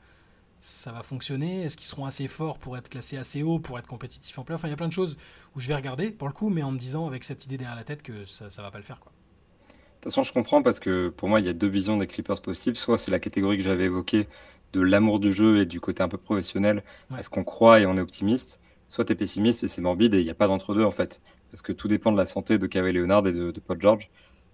ça va fonctionner? Est-ce qu'ils seront assez forts pour être classés assez haut, pour être compétitifs en play Enfin, il y a plein de choses où je vais regarder, pour le coup, mais en me disant avec cette idée derrière la tête que ça ne va pas le faire. Quoi. De toute façon, je comprends parce que pour moi, il y a deux visions des Clippers possibles. Soit c'est la catégorie que j'avais évoquée de l'amour du jeu et du côté un peu professionnel. Est-ce qu'on croit et on est optimiste? Soit tu es pessimiste et c'est morbide et il n'y a pas d'entre-deux en fait. Parce que tout dépend de la santé de Kawhi Leonard et de, Paul George.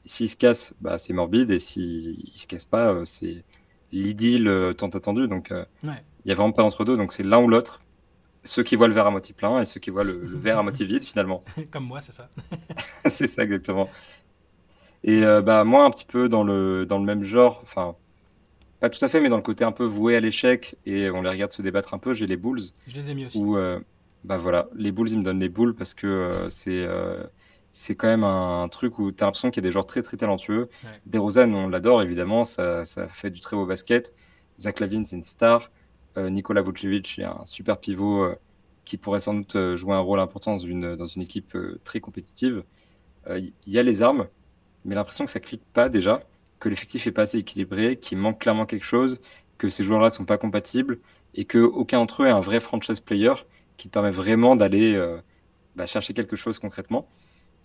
S'il se casse, bah, c'est morbide et s'il ne se casse pas, euh, c'est l'idylle euh, tant attendue. Donc, euh, il n'y a vraiment pas d'entre deux. Donc, c'est l'un ou l'autre. Ceux qui voient le verre à moitié plein et ceux qui voient le, verre à moitié vide, finalement. Comme moi, c'est ça. c'est ça, exactement. Et euh, bah, moi, un petit peu dans le, dans le même genre, enfin, pas tout à fait, mais dans le côté un peu voué à l'échec, et on les regarde se débattre un peu, j'ai les Bulls. Je les ai mis aussi. Où, bah voilà, les Bulls, ils me donnent les boules parce que c'est c'est quand même un truc où tu as l'impression qu'il y a des joueurs très très talentueux. Ouais. On l'adore évidemment, ça, ça, fait du très beau basket. Zach Lavine, c'est une star. Euh, Nikola Vucevic est un super pivot euh, qui pourrait sans doute euh, jouer un rôle important dans une, dans une équipe très compétitive. Il y a les armes, mais l'impression que ça clique pas déjà, que l'effectif est pas assez équilibré, qu'il manque clairement quelque chose, que ces joueurs-là sont pas compatibles et que aucun d'entre eux est un vrai franchise player qui permet vraiment d'aller bah, chercher quelque chose concrètement.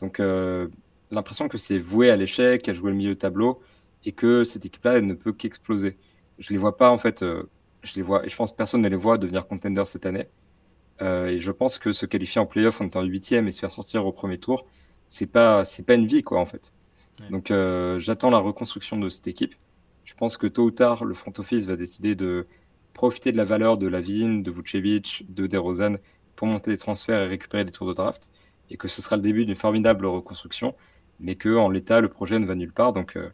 Donc, euh, l'impression que c'est voué à l'échec, à jouer le milieu de tableau, et que cette équipe-là, elle ne peut qu'exploser. Je les vois pas, en fait, euh, je les vois, et je pense que personne ne les voit devenir contender cette année. Euh, et je pense que se qualifier en playoff en étant huitième et se faire sortir au premier tour, c'est pas, c'est pas une vie, quoi, en fait. Donc, j'attends la reconstruction de cette équipe. Je pense que tôt ou tard, le front office va décider de profiter de la valeur de Lavigne, de Vucevic, de DeRozan pour monter des transferts et récupérer des tours de draft et que ce sera le début d'une formidable reconstruction, mais que en l'état, le projet ne va nulle part. Donc, euh,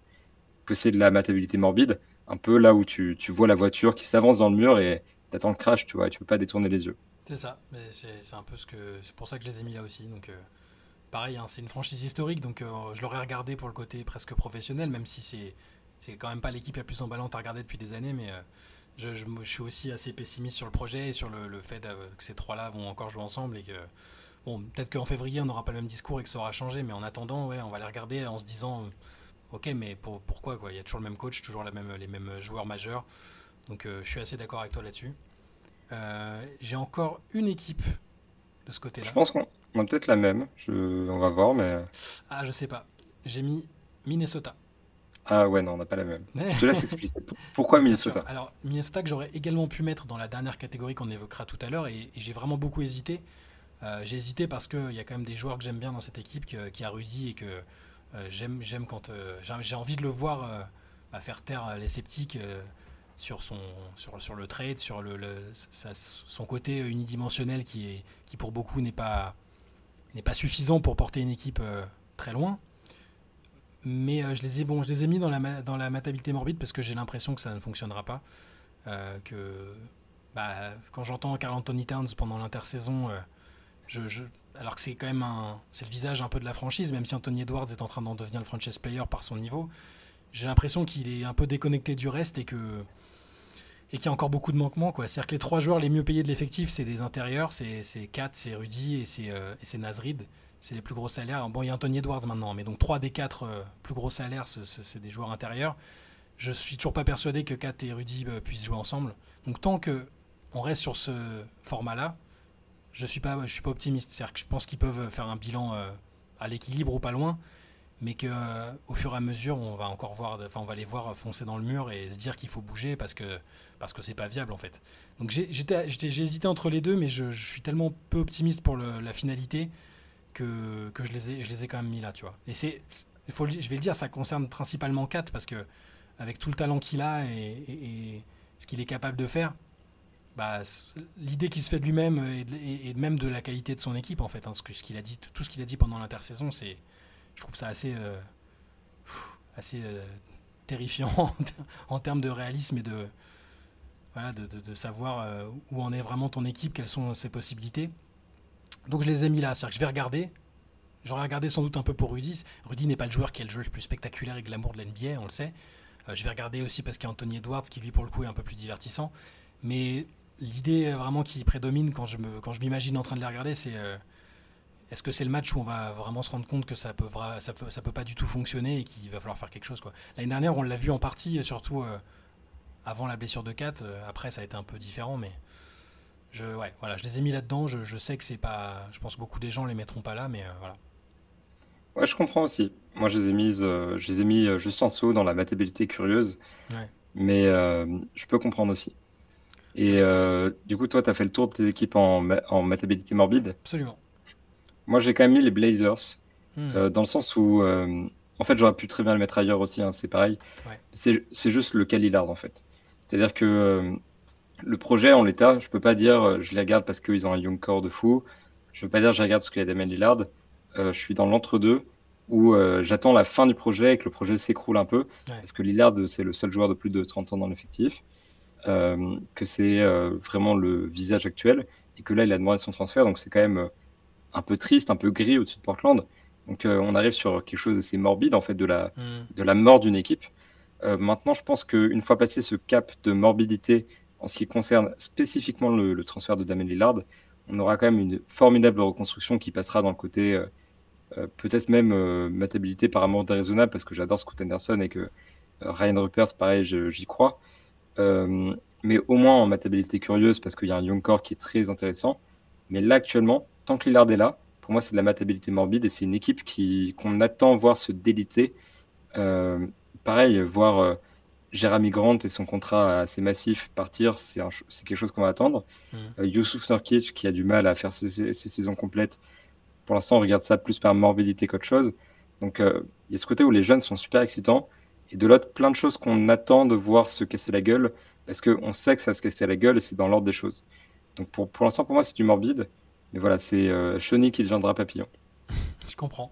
que c'est de la matabilité morbide, un peu là où tu, vois la voiture qui s'avance dans le mur et t'attends le crash, tu vois, et tu peux pas détourner les yeux. C'est ça, mais c'est un peu ce que. C'est pour ça que je les ai mis là aussi. Donc, euh, pareil, hein, c'est une franchise historique, donc euh, je l'aurais regardé pour le côté presque professionnel, même si c'est c'est quand même pas l'équipe la plus emballante à regarder depuis des années, mais je, je, suis aussi assez pessimiste sur le projet et sur le, le fait que ces trois-là vont encore jouer ensemble et que Bon, peut-être qu'en février, on n'aura pas le même discours et que ça aura changé, mais en attendant, ouais, on va les regarder en se disant, euh, ok, mais pourquoi quoi? Il y a toujours le même coach, toujours la même, les mêmes joueurs majeurs. Donc, euh, je suis assez d'accord avec toi là-dessus. Euh, j'ai encore une équipe de ce côté-là. Je pense qu'on a peut-être la même. Je, on va voir, mais. Ah, je sais pas. J'ai mis Minnesota. Ah ouais, non, on n'a pas la même. Je te laisse expliquer. Pourquoi Minnesota? Alors, Minnesota que j'aurais également pu mettre dans la dernière catégorie qu'on évoquera tout à l'heure, et j'ai vraiment beaucoup hésité. Euh, j'ai hésité parce qu'il y a quand même des joueurs que j'aime bien dans cette équipe, qui, a Rudy et que euh, j'aime, j'aime quand euh, j'ai envie de le voir faire taire les sceptiques sur son, sur, sur le trade, sur le, son côté unidimensionnel qui, est, qui pour beaucoup n'est pas, pas suffisant pour porter une équipe très loin. Mais je, les ai, bon, je les ai mis dans la, dans la matabilité morbide parce que j'ai l'impression que ça ne fonctionnera pas. que bah, quand j'entends Carl Anthony Towns pendant l'intersaison, alors que c'est quand même un, c'est le visage un peu de la franchise, même si Anthony Edwards est en train d'en devenir le franchise player par son niveau, j'ai l'impression qu'il est un peu déconnecté du reste et que et qu'il y a encore beaucoup de manquements. Quoi. C'est-à-dire que les trois joueurs les mieux payés de l'effectif, c'est des intérieurs, c'est, c'est Kat, c'est Rudy et c'est, euh, c'est Nazrid. C'est les plus gros salaires. Bon, il y a Anthony Edwards maintenant, mais donc trois des quatre euh, plus gros salaires, c'est, des joueurs intérieurs. Je suis toujours pas persuadé que Kat et Rudy euh, puissent jouer ensemble. Donc tant que on reste sur ce format-là, je suis pas, je suis pas optimiste. C'est-à-dire que je pense qu'ils peuvent faire un bilan euh, à l'équilibre ou pas loin, mais que euh, au fur et à mesure, on va encore voir, enfin, on va les voir foncer dans le mur et se dire qu'il faut bouger parce que parce que c'est pas viable en fait. Donc j'ai hésité entre les deux, mais je, suis tellement peu optimiste pour la finalité que, que je les ai, je les ai quand même mis là, tu vois. Et c'est, faut, je vais le dire, ça concerne principalement Kat parce que avec tout le talent qu'il a et ce qu'il est capable de faire, bah, l'idée qu'il se fait de lui-même et, même de la qualité de son équipe, en fait, hein, ce qu'il a dit, tout ce qu'il a dit pendant l'intersaison, c'est, je trouve ça assez, euh, assez euh, terrifiant en termes de réalisme et de, voilà, de, savoir euh, où en est vraiment ton équipe, quelles sont ses possibilités. Donc je les ai mis là, c'est-à-dire que je vais regarder. J'aurais regardé sans doute un peu pour Rudy. Rudy n'est pas le joueur qui est le joueur le plus spectaculaire et glamour de l'NBA, on le sait. je vais regarder aussi parce qu'il y a Anthony Edwards qui lui pour le coup est un peu plus divertissant. Mais l'idée vraiment qui prédomine quand je me quand je m'imagine en train de les regarder, c'est euh, est-ce que c'est le match où on va vraiment se rendre compte que ça peut ça peut, ça peut pas du tout fonctionner et qu'il va falloir faire quelque chose quoi. L'année dernière, on l'a vu en partie, surtout euh, avant la blessure de Kat. Euh, après, ça a été un peu différent, mais je ouais voilà, je les ai mis là-dedans. Je, je, sais que c'est pas, je pense que beaucoup des gens les mettront pas là, mais voilà. Ouais, je comprends aussi. Moi, je les ai mises, je les ai mis juste en saut dans la matabilité curieuse. Ouais. Mais je peux comprendre aussi. Et euh, du coup, toi, tu as fait le tour de tes équipes en, en matabilité morbide? Absolument. Moi, j'ai quand même mis les Blazers, hmm. euh, dans le sens où, euh, en fait, j'aurais pu très bien le mettre ailleurs aussi, hein, c'est pareil. C'est juste le Lillard, en fait. C'est-à-dire que le projet en l'état, je peux pas dire je les regarde parce qu'ils ont un young core de fou. Je veux pas dire je les regarde parce qu'il y a Damien Lillard. je suis dans l'entre-deux où j'attends la fin du projet et que le projet s'écroule un peu. Parce que Lillard, c'est le seul joueur de plus de 30 ans dans l'effectif. Euh, que c'est euh, vraiment le visage actuel et que là il a demandé son transfert donc c'est quand même euh, un peu triste, un peu gris au-dessus de Portland. Donc on arrive sur quelque chose d'assez morbide en fait de la, mm. de la mort d'une équipe. maintenant je pense qu'une fois passé ce cap de morbidité en ce qui concerne spécifiquement le, transfert de Damien Lillard, on aura quand même une formidable reconstruction qui passera dans le côté peut-être même matabilité par amour déraisonnable parce que j'adore Scott Anderson et que Ryan Rupert pareil j'y crois. Euh, mais au moins en matabilité curieuse parce qu'il y a un young core qui est très intéressant. Mais là, actuellement, tant que Lillard est là, pour moi, c'est de la matabilité morbide et c'est une équipe qui, qu'on attend voir se déliter. Euh, pareil, voir euh, Jeremy Grant et son contrat assez massif partir, c'est, quelque chose qu'on va attendre. Mmh. Euh, Youssouf Nurkic qui a du mal à faire ses, ses, saisons complètes. Pour l'instant, on regarde ça plus par morbidité qu'autre chose. Donc, il y a ce côté où les jeunes sont super excitants et de l'autre, plein de choses qu'on attend de voir se casser la gueule, parce qu'on sait que ça va se casser la gueule et c'est dans l'ordre des choses. Donc pour, pour l'instant, pour moi, c'est du morbide. Mais voilà, c'est euh, qui deviendra papillon. je comprends.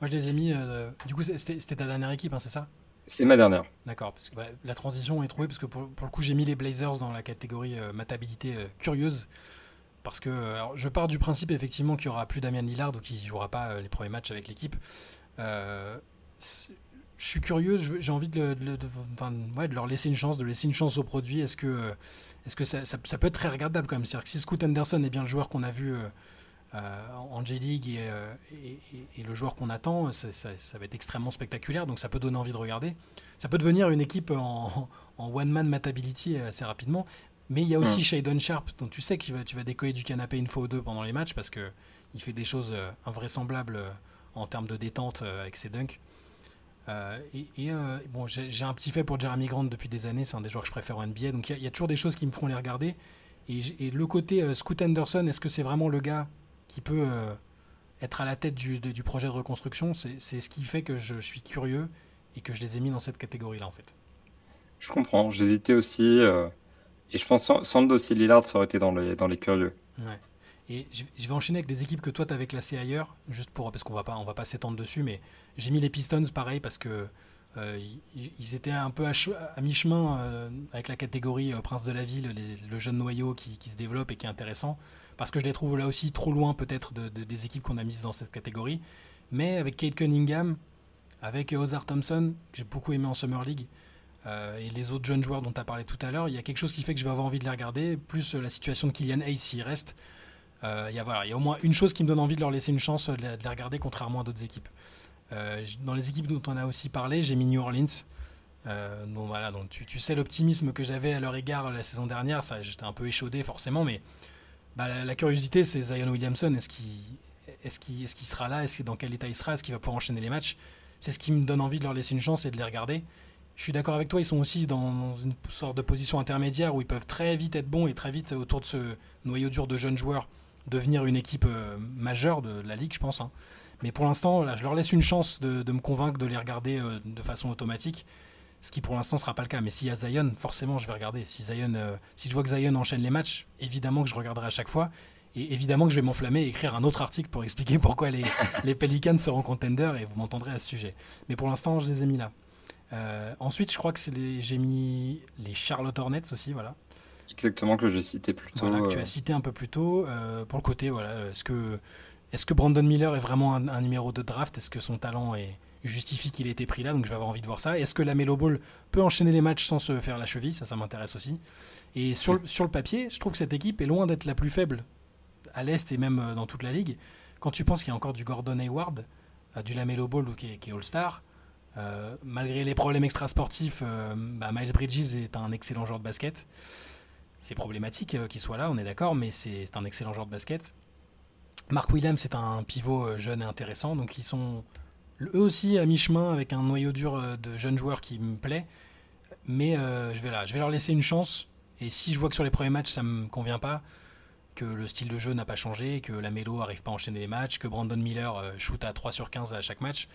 Moi, je les ai mis. Euh, du coup, c'était ta dernière équipe, hein, c'est ça? C'est ma dernière. D'accord, parce que bah, la transition est trouvée, parce que pour, pour le coup, j'ai mis les Blazers dans la catégorie euh, matabilité euh, curieuse. Parce que alors, je pars du principe, effectivement, qu'il n'y aura plus Damien Lillard ou qu'il ne jouera pas les premiers matchs avec l'équipe je suis curieux, j'ai envie de, de, leur laisser une chance, de laisser une chance au produit. Est-ce que, est -ce que ça, ça, peut être très regardable quand même? C'est-à-dire que si Scoot Anderson est bien le joueur qu'on a vu euh, euh, en J-League euh, et, et, le joueur qu'on attend, ça, va être extrêmement spectaculaire, donc ça peut donner envie de regarder. Ça peut devenir une équipe en, one-man matability assez rapidement. Mais il y a aussi Shadon Sharp, dont tu sais que tu vas décoller du canapé une fois ou deux pendant les matchs parce qu'il fait des choses invraisemblables en termes de détente avec ses dunks. Euh, et, euh, bon, j'ai un petit fait pour Jeremy Grant depuis des années, c'est un des joueurs que je préfère en NBA, donc il y, a toujours des choses qui me feront les regarder. Et, le côté euh, Scoot Anderson, est-ce que c'est vraiment le gars qui peut être à la tête du, projet de reconstruction? C'est ce qui fait que je, suis curieux et que je les ai mis dans cette catégorie-là en fait. Je comprends. J'hésitais aussi. et je pense sans, le dossier Lillard, ça aurait été dans les, dans les curieux. Ouais. Et je vais enchaîner avec des équipes que toi tu avais classées ailleurs, juste pour parce qu'on va pas on va pas s'étendre dessus, mais j'ai mis les Pistons pareil parce que euh, ils étaient un peu à, mi-chemin euh, avec la catégorie euh, Prince de la ville, le jeune noyau qui, se développe et qui est intéressant, parce que je les trouve là aussi trop loin peut-être de, des équipes qu'on a mises dans cette catégorie. Mais avec Kate Cunningham, avec Ozar Thompson, que j'ai beaucoup aimé en Summer League, et les autres jeunes joueurs dont tu as parlé tout à l'heure, il y a quelque chose qui fait que je vais avoir envie de les regarder, plus la situation de Kylian Hayes s'il reste. Il y, a, voilà, il y a au moins une chose qui me donne envie de leur laisser une chance de les regarder contrairement à d'autres équipes. Euh, dans les équipes dont on a aussi parlé, j'ai mis New Orleans. Euh, donc voilà, donc tu, sais l'optimisme que j'avais à leur égard la saison dernière, ça j'étais un peu échaudé forcément, mais bah, la, curiosité c'est Zion Williamson, est-ce qu'il est est sera là, est-ce dans quel état il sera, est-ce qu'il va pouvoir enchaîner les matchs? C'est ce qui me donne envie de leur laisser une chance et de les regarder. Je suis d'accord avec toi, ils sont aussi dans, une sorte de position intermédiaire où ils peuvent très vite être bons et très vite autour de ce noyau dur de jeunes joueurs devenir une équipe euh, majeure de la ligue, je pense. Hein. Mais pour l'instant, je leur laisse une chance de, me convaincre de les regarder euh, de façon automatique. Ce qui pour l'instant ne sera pas le cas. Mais s'il y a Zion, forcément, je vais regarder. Si, Zion, euh, si je vois que Zion enchaîne les matchs, évidemment que je regarderai à chaque fois. Et évidemment que je vais m'enflammer et écrire un autre article pour expliquer pourquoi les, les Pelicans seront contenders et vous m'entendrez à ce sujet. Mais pour l'instant, je les ai mis là. Ensuite, je crois que c'est j'ai mis les Charlotte Hornets aussi, voilà. Exactement, que je citais plus tôt. Voilà, que tu as cité un peu plus tôt. pour le côté, voilà, est-ce que est-ce que Brandon Miller est vraiment un, numéro de draft? Est-ce que son talent justifie qu'il ait été pris là? Donc je vais avoir envie de voir ça. Est-ce que la Melo Ball peut enchaîner les matchs sans se faire la cheville? Ça, ça m'intéresse aussi. Et sur, le papier, je trouve que cette équipe est loin d'être la plus faible à l'Est et même euh, dans toute la ligue. Quand tu penses qu'il y a encore du Gordon Hayward, euh, du Lamelo Ball qui est, All-Star, euh, malgré les problèmes extrasportifs, bah, Miles Bridges est un excellent joueur de basket. C'est problématique qu'il soit là, on est d'accord, mais c'est un excellent joueur de basket. Mark Williams c'est un pivot euh, jeune et intéressant, donc ils sont eux aussi à mi-chemin avec un noyau dur euh, de jeunes joueurs qui me plaît. Mais euh, je, vais là, je vais leur laisser une chance. Et si je vois que sur les premiers matchs ça me convient pas, que le style de jeu n'a pas changé, que la Mélo arrive pas à enchaîner les matchs, que Brandon Miller shoot à 3 sur 15 à chaque match,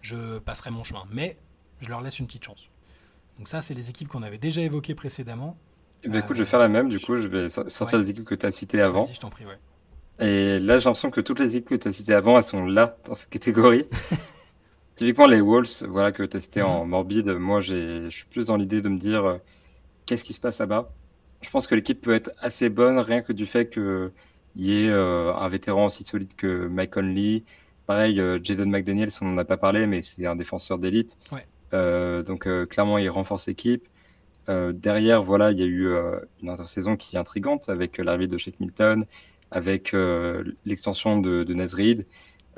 je passerai mon chemin. Mais je leur laisse une petite chance. Donc ça, c'est les équipes qu'on avait déjà évoquées précédemment. Eh ben, écoute, je vais faire la même, du coup, je vais sortir les équipes que tu as citées avant. je t'en prie, ouais. Et là, j'ai l'impression que toutes les équipes que tu as citées avant, elles sont là, dans cette catégorie. Typiquement, les Wolves, voilà, que tu as cité en mhm. morbide, moi, je suis plus dans l'idée de me dire euh, qu'est-ce qui se passe là-bas? Je pense que l'équipe peut être assez bonne, rien que du fait qu'il y ait euh, un vétéran aussi solide que Mike Conley. Pareil, euh, Jaden McDaniels, on n'en a pas parlé, mais c'est un défenseur d'élite. donc, clairement, il renforce l'équipe. Derrière, voilà, il y a eu une intersaison qui est intrigante avec l'arrivée de Shake Milton, avec euh, l'extension de, de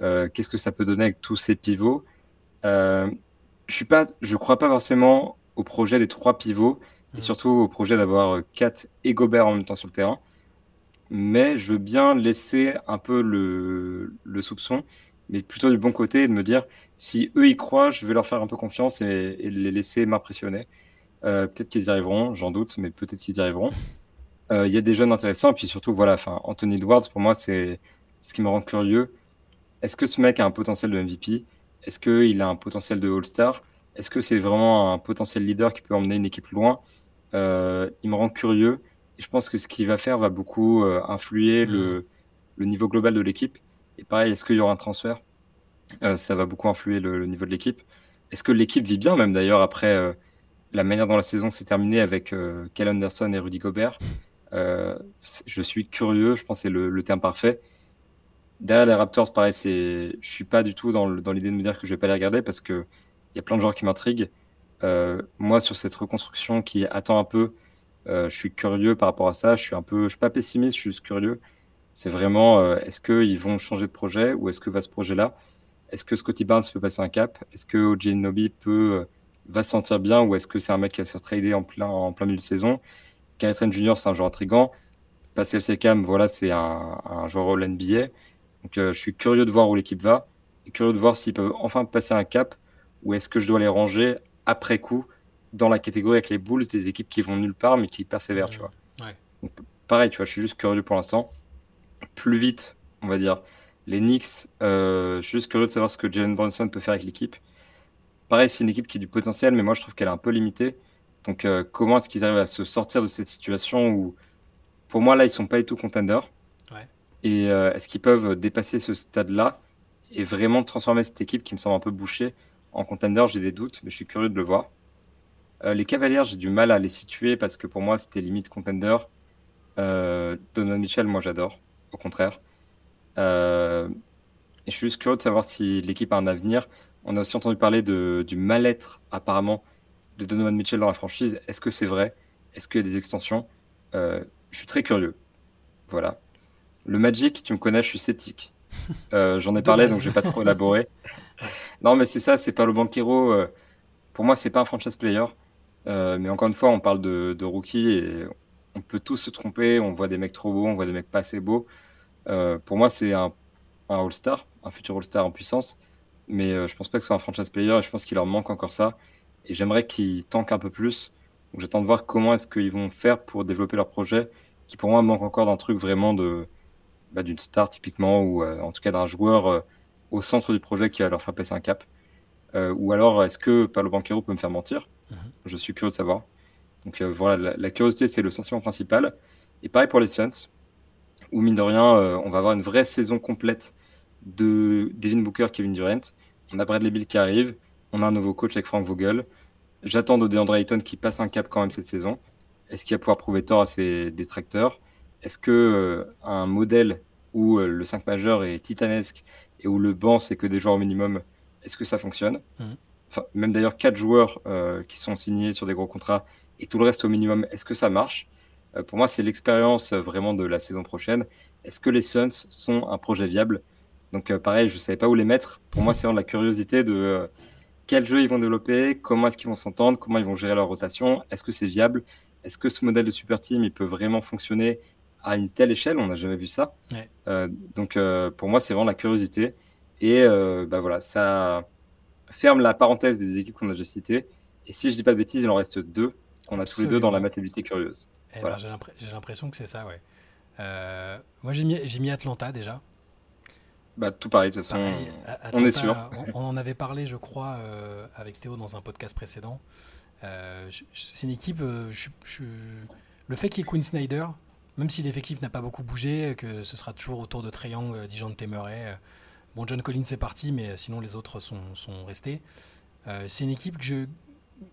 euh, Qu'est-ce que ça peut donner avec tous ces pivots? Euh, Je ne crois pas forcément au projet des trois pivots et mmh. surtout au projet d'avoir Kat et Gobert en même temps sur le terrain. Mais je veux bien laisser un peu le, soupçon, mais plutôt du bon côté, de me dire si eux y croient, je vais leur faire un peu confiance et, les laisser m'impressionner. Peut-être qu'ils y arriveront, j'en doute, mais peut-être qu'ils y arriveront. Euh, il y a des jeunes intéressants. Et puis surtout, voilà, enfin, Anthony Edwards, pour moi, c'est ce qui me rend curieux. Est-ce que ce mec a un potentiel de MVP Est-ce qu'il a un potentiel de All-Star? Est-ce que c'est vraiment un potentiel leader qui peut emmener une équipe loin? Euh, Il me rend curieux. Et je pense que ce qu'il va faire va beaucoup euh, influer mm. le, le, niveau global de l'équipe. Et pareil, est-ce qu'il y aura un transfert? Ça va beaucoup influer le, le niveau de l'équipe. Est-ce que l'équipe vit bien, même d'ailleurs, après la manière dont la saison s'est terminée avec Kel Anderson et Rudy Gobert euh, je suis curieux, je pense que c'est le, terme parfait. Derrière les Raptors, pareil, je suis pas du tout dans, l'idée de me dire que je vais pas les regarder parce que il y a plein de joueurs qui m'intriguent. Euh, moi, sur cette reconstruction qui attend un peu, euh, je suis curieux par rapport à ça. Je suis un peu, je suis pas pessimiste, je suis juste curieux. C'est vraiment, est-ce qu'ils vont changer de projet ou est-ce que va ce projet-là? Est-ce que Scotty Barnes peut passer un cap? Est-ce que OJ Nobi peut va se sentir bien ou est-ce que c'est un mec qui va se faire trader en plein en plein milieu de saison? Kenneth Trent Jr., c'est un joueur intrigant. Pascal Sekam, voilà, c'est un, joueur All NBA. Donc, euh, je suis curieux de voir où l'équipe va et curieux de voir s'ils peuvent enfin passer un cap ou est-ce que je dois les ranger après coup dans la catégorie avec les Bulls des équipes qui vont nulle part mais qui persévèrent, tu vois. pareil, tu vois, je suis juste curieux pour l'instant. Plus vite, on va dire. Les Knicks, euh, je suis juste curieux de savoir ce que Jalen Brunson peut faire avec l'équipe. Pareil, c'est une équipe qui a du potentiel, mais moi je trouve qu'elle est un peu limitée. Donc, comment est-ce qu'ils arrivent à se sortir de cette situation où, pour moi, là, ils sont pas du tout contenders? Et est-ce qu'ils peuvent dépasser ce stade-là et vraiment transformer cette équipe qui me semble un peu bouchée en contender J'ai des doutes, mais je suis curieux de le voir. les Cavaliers, j'ai du mal à les situer parce que pour moi, c'était limite contender. Donovan Mitchell, moi, j'adore. Au contraire. Euh, et je suis juste curieux de savoir si l'équipe a un avenir. On a aussi entendu parler de, du mal-être, apparemment, de Donovan Mitchell dans la franchise. Est-ce que c'est vrai? Est-ce qu'il y a des extensions? Euh, Je suis très curieux. Voilà. Le Magic, tu me connais, je suis sceptique. Euh, j'en ai parlé, donc je vais pas trop élaborer. non, mais c'est ça, c'est pas le banquero. pour moi, c'est pas un franchise player. mais encore une fois, on parle de, de rookie et on peut tous se tromper. On voit des mecs trop beaux, on voit des mecs pas assez beaux. pour moi, c'est un un All-Star, un futur All-Star en puissance. Mais euh, je pense pas que ce soit un franchise player et je pense qu'il leur manque encore ça. Et j'aimerais qu'ils tankent un peu plus. Donc j'attends de voir comment est-ce qu'ils vont faire pour développer leur projet, qui pour moi manque encore d'un truc vraiment de bah, d'une star typiquement, ou euh, en tout cas d'un joueur euh, au centre du projet qui va leur faire passer un cap. ou alors est-ce que Palo Banquero peut me faire mentir? Mhm. Je suis curieux de savoir. Donc voilà, la, curiosité c'est le sentiment principal. Et pareil pour les Suns, où mine de rien, on va avoir une vraie saison complète de Devin Booker, Kevin Durant. On a Bradley Bill qui arrive. On a un nouveau coach avec Frank Vogel. J'attends de DeAndre Ayton qui passe un cap quand même cette saison. Est-ce qu'il va pouvoir prouver tort à ses détracteurs? Est-ce que euh, un modèle où euh, le 5 majeur est titanesque et où le banc c'est que des joueurs au minimum, est-ce que ça fonctionne? Mhm. Même d'ailleurs quatre joueurs euh, qui sont signés sur des gros contrats et tout le reste au minimum, est-ce que ça marche? Pour moi, c'est l'expérience vraiment de la saison prochaine. Est-ce que les Suns sont un projet viable? Donc euh, pareil, je ne savais pas où les mettre. Pour moi, c'est vraiment la curiosité de euh, quel jeu ils vont développer, comment est-ce qu'ils vont s'entendre, comment ils vont gérer leur rotation, est-ce que c'est viable, est-ce que ce modèle de super team il peut vraiment fonctionner à une telle échelle, on n'a jamais vu ça. Euh, donc pour moi, c'est vraiment la curiosité. Et bah voilà, ça ferme la parenthèse des équipes qu'on a déjà citées. Et si je dis pas de bêtises, il en reste deux qu'on a tous les deux dans la matérialité curieuse. Eh ben, j'ai l'impression que c'est ça, ouais. moi, j'ai mis, mis Atlanta déjà. Bah, tout pareil, de toute façon, on est sûr. On, en avait parlé, je crois, euh, avec Théo dans un podcast précédent. Euh, c'est une équipe. Euh, le fait qu'il y ait Quinn Snyder, même si l'effectif n'a pas beaucoup bougé, que ce sera toujours autour de Triangle, Dijon Temeray. bon, John Collins est parti, mais sinon les autres sont, sont restés. c'est une équipe que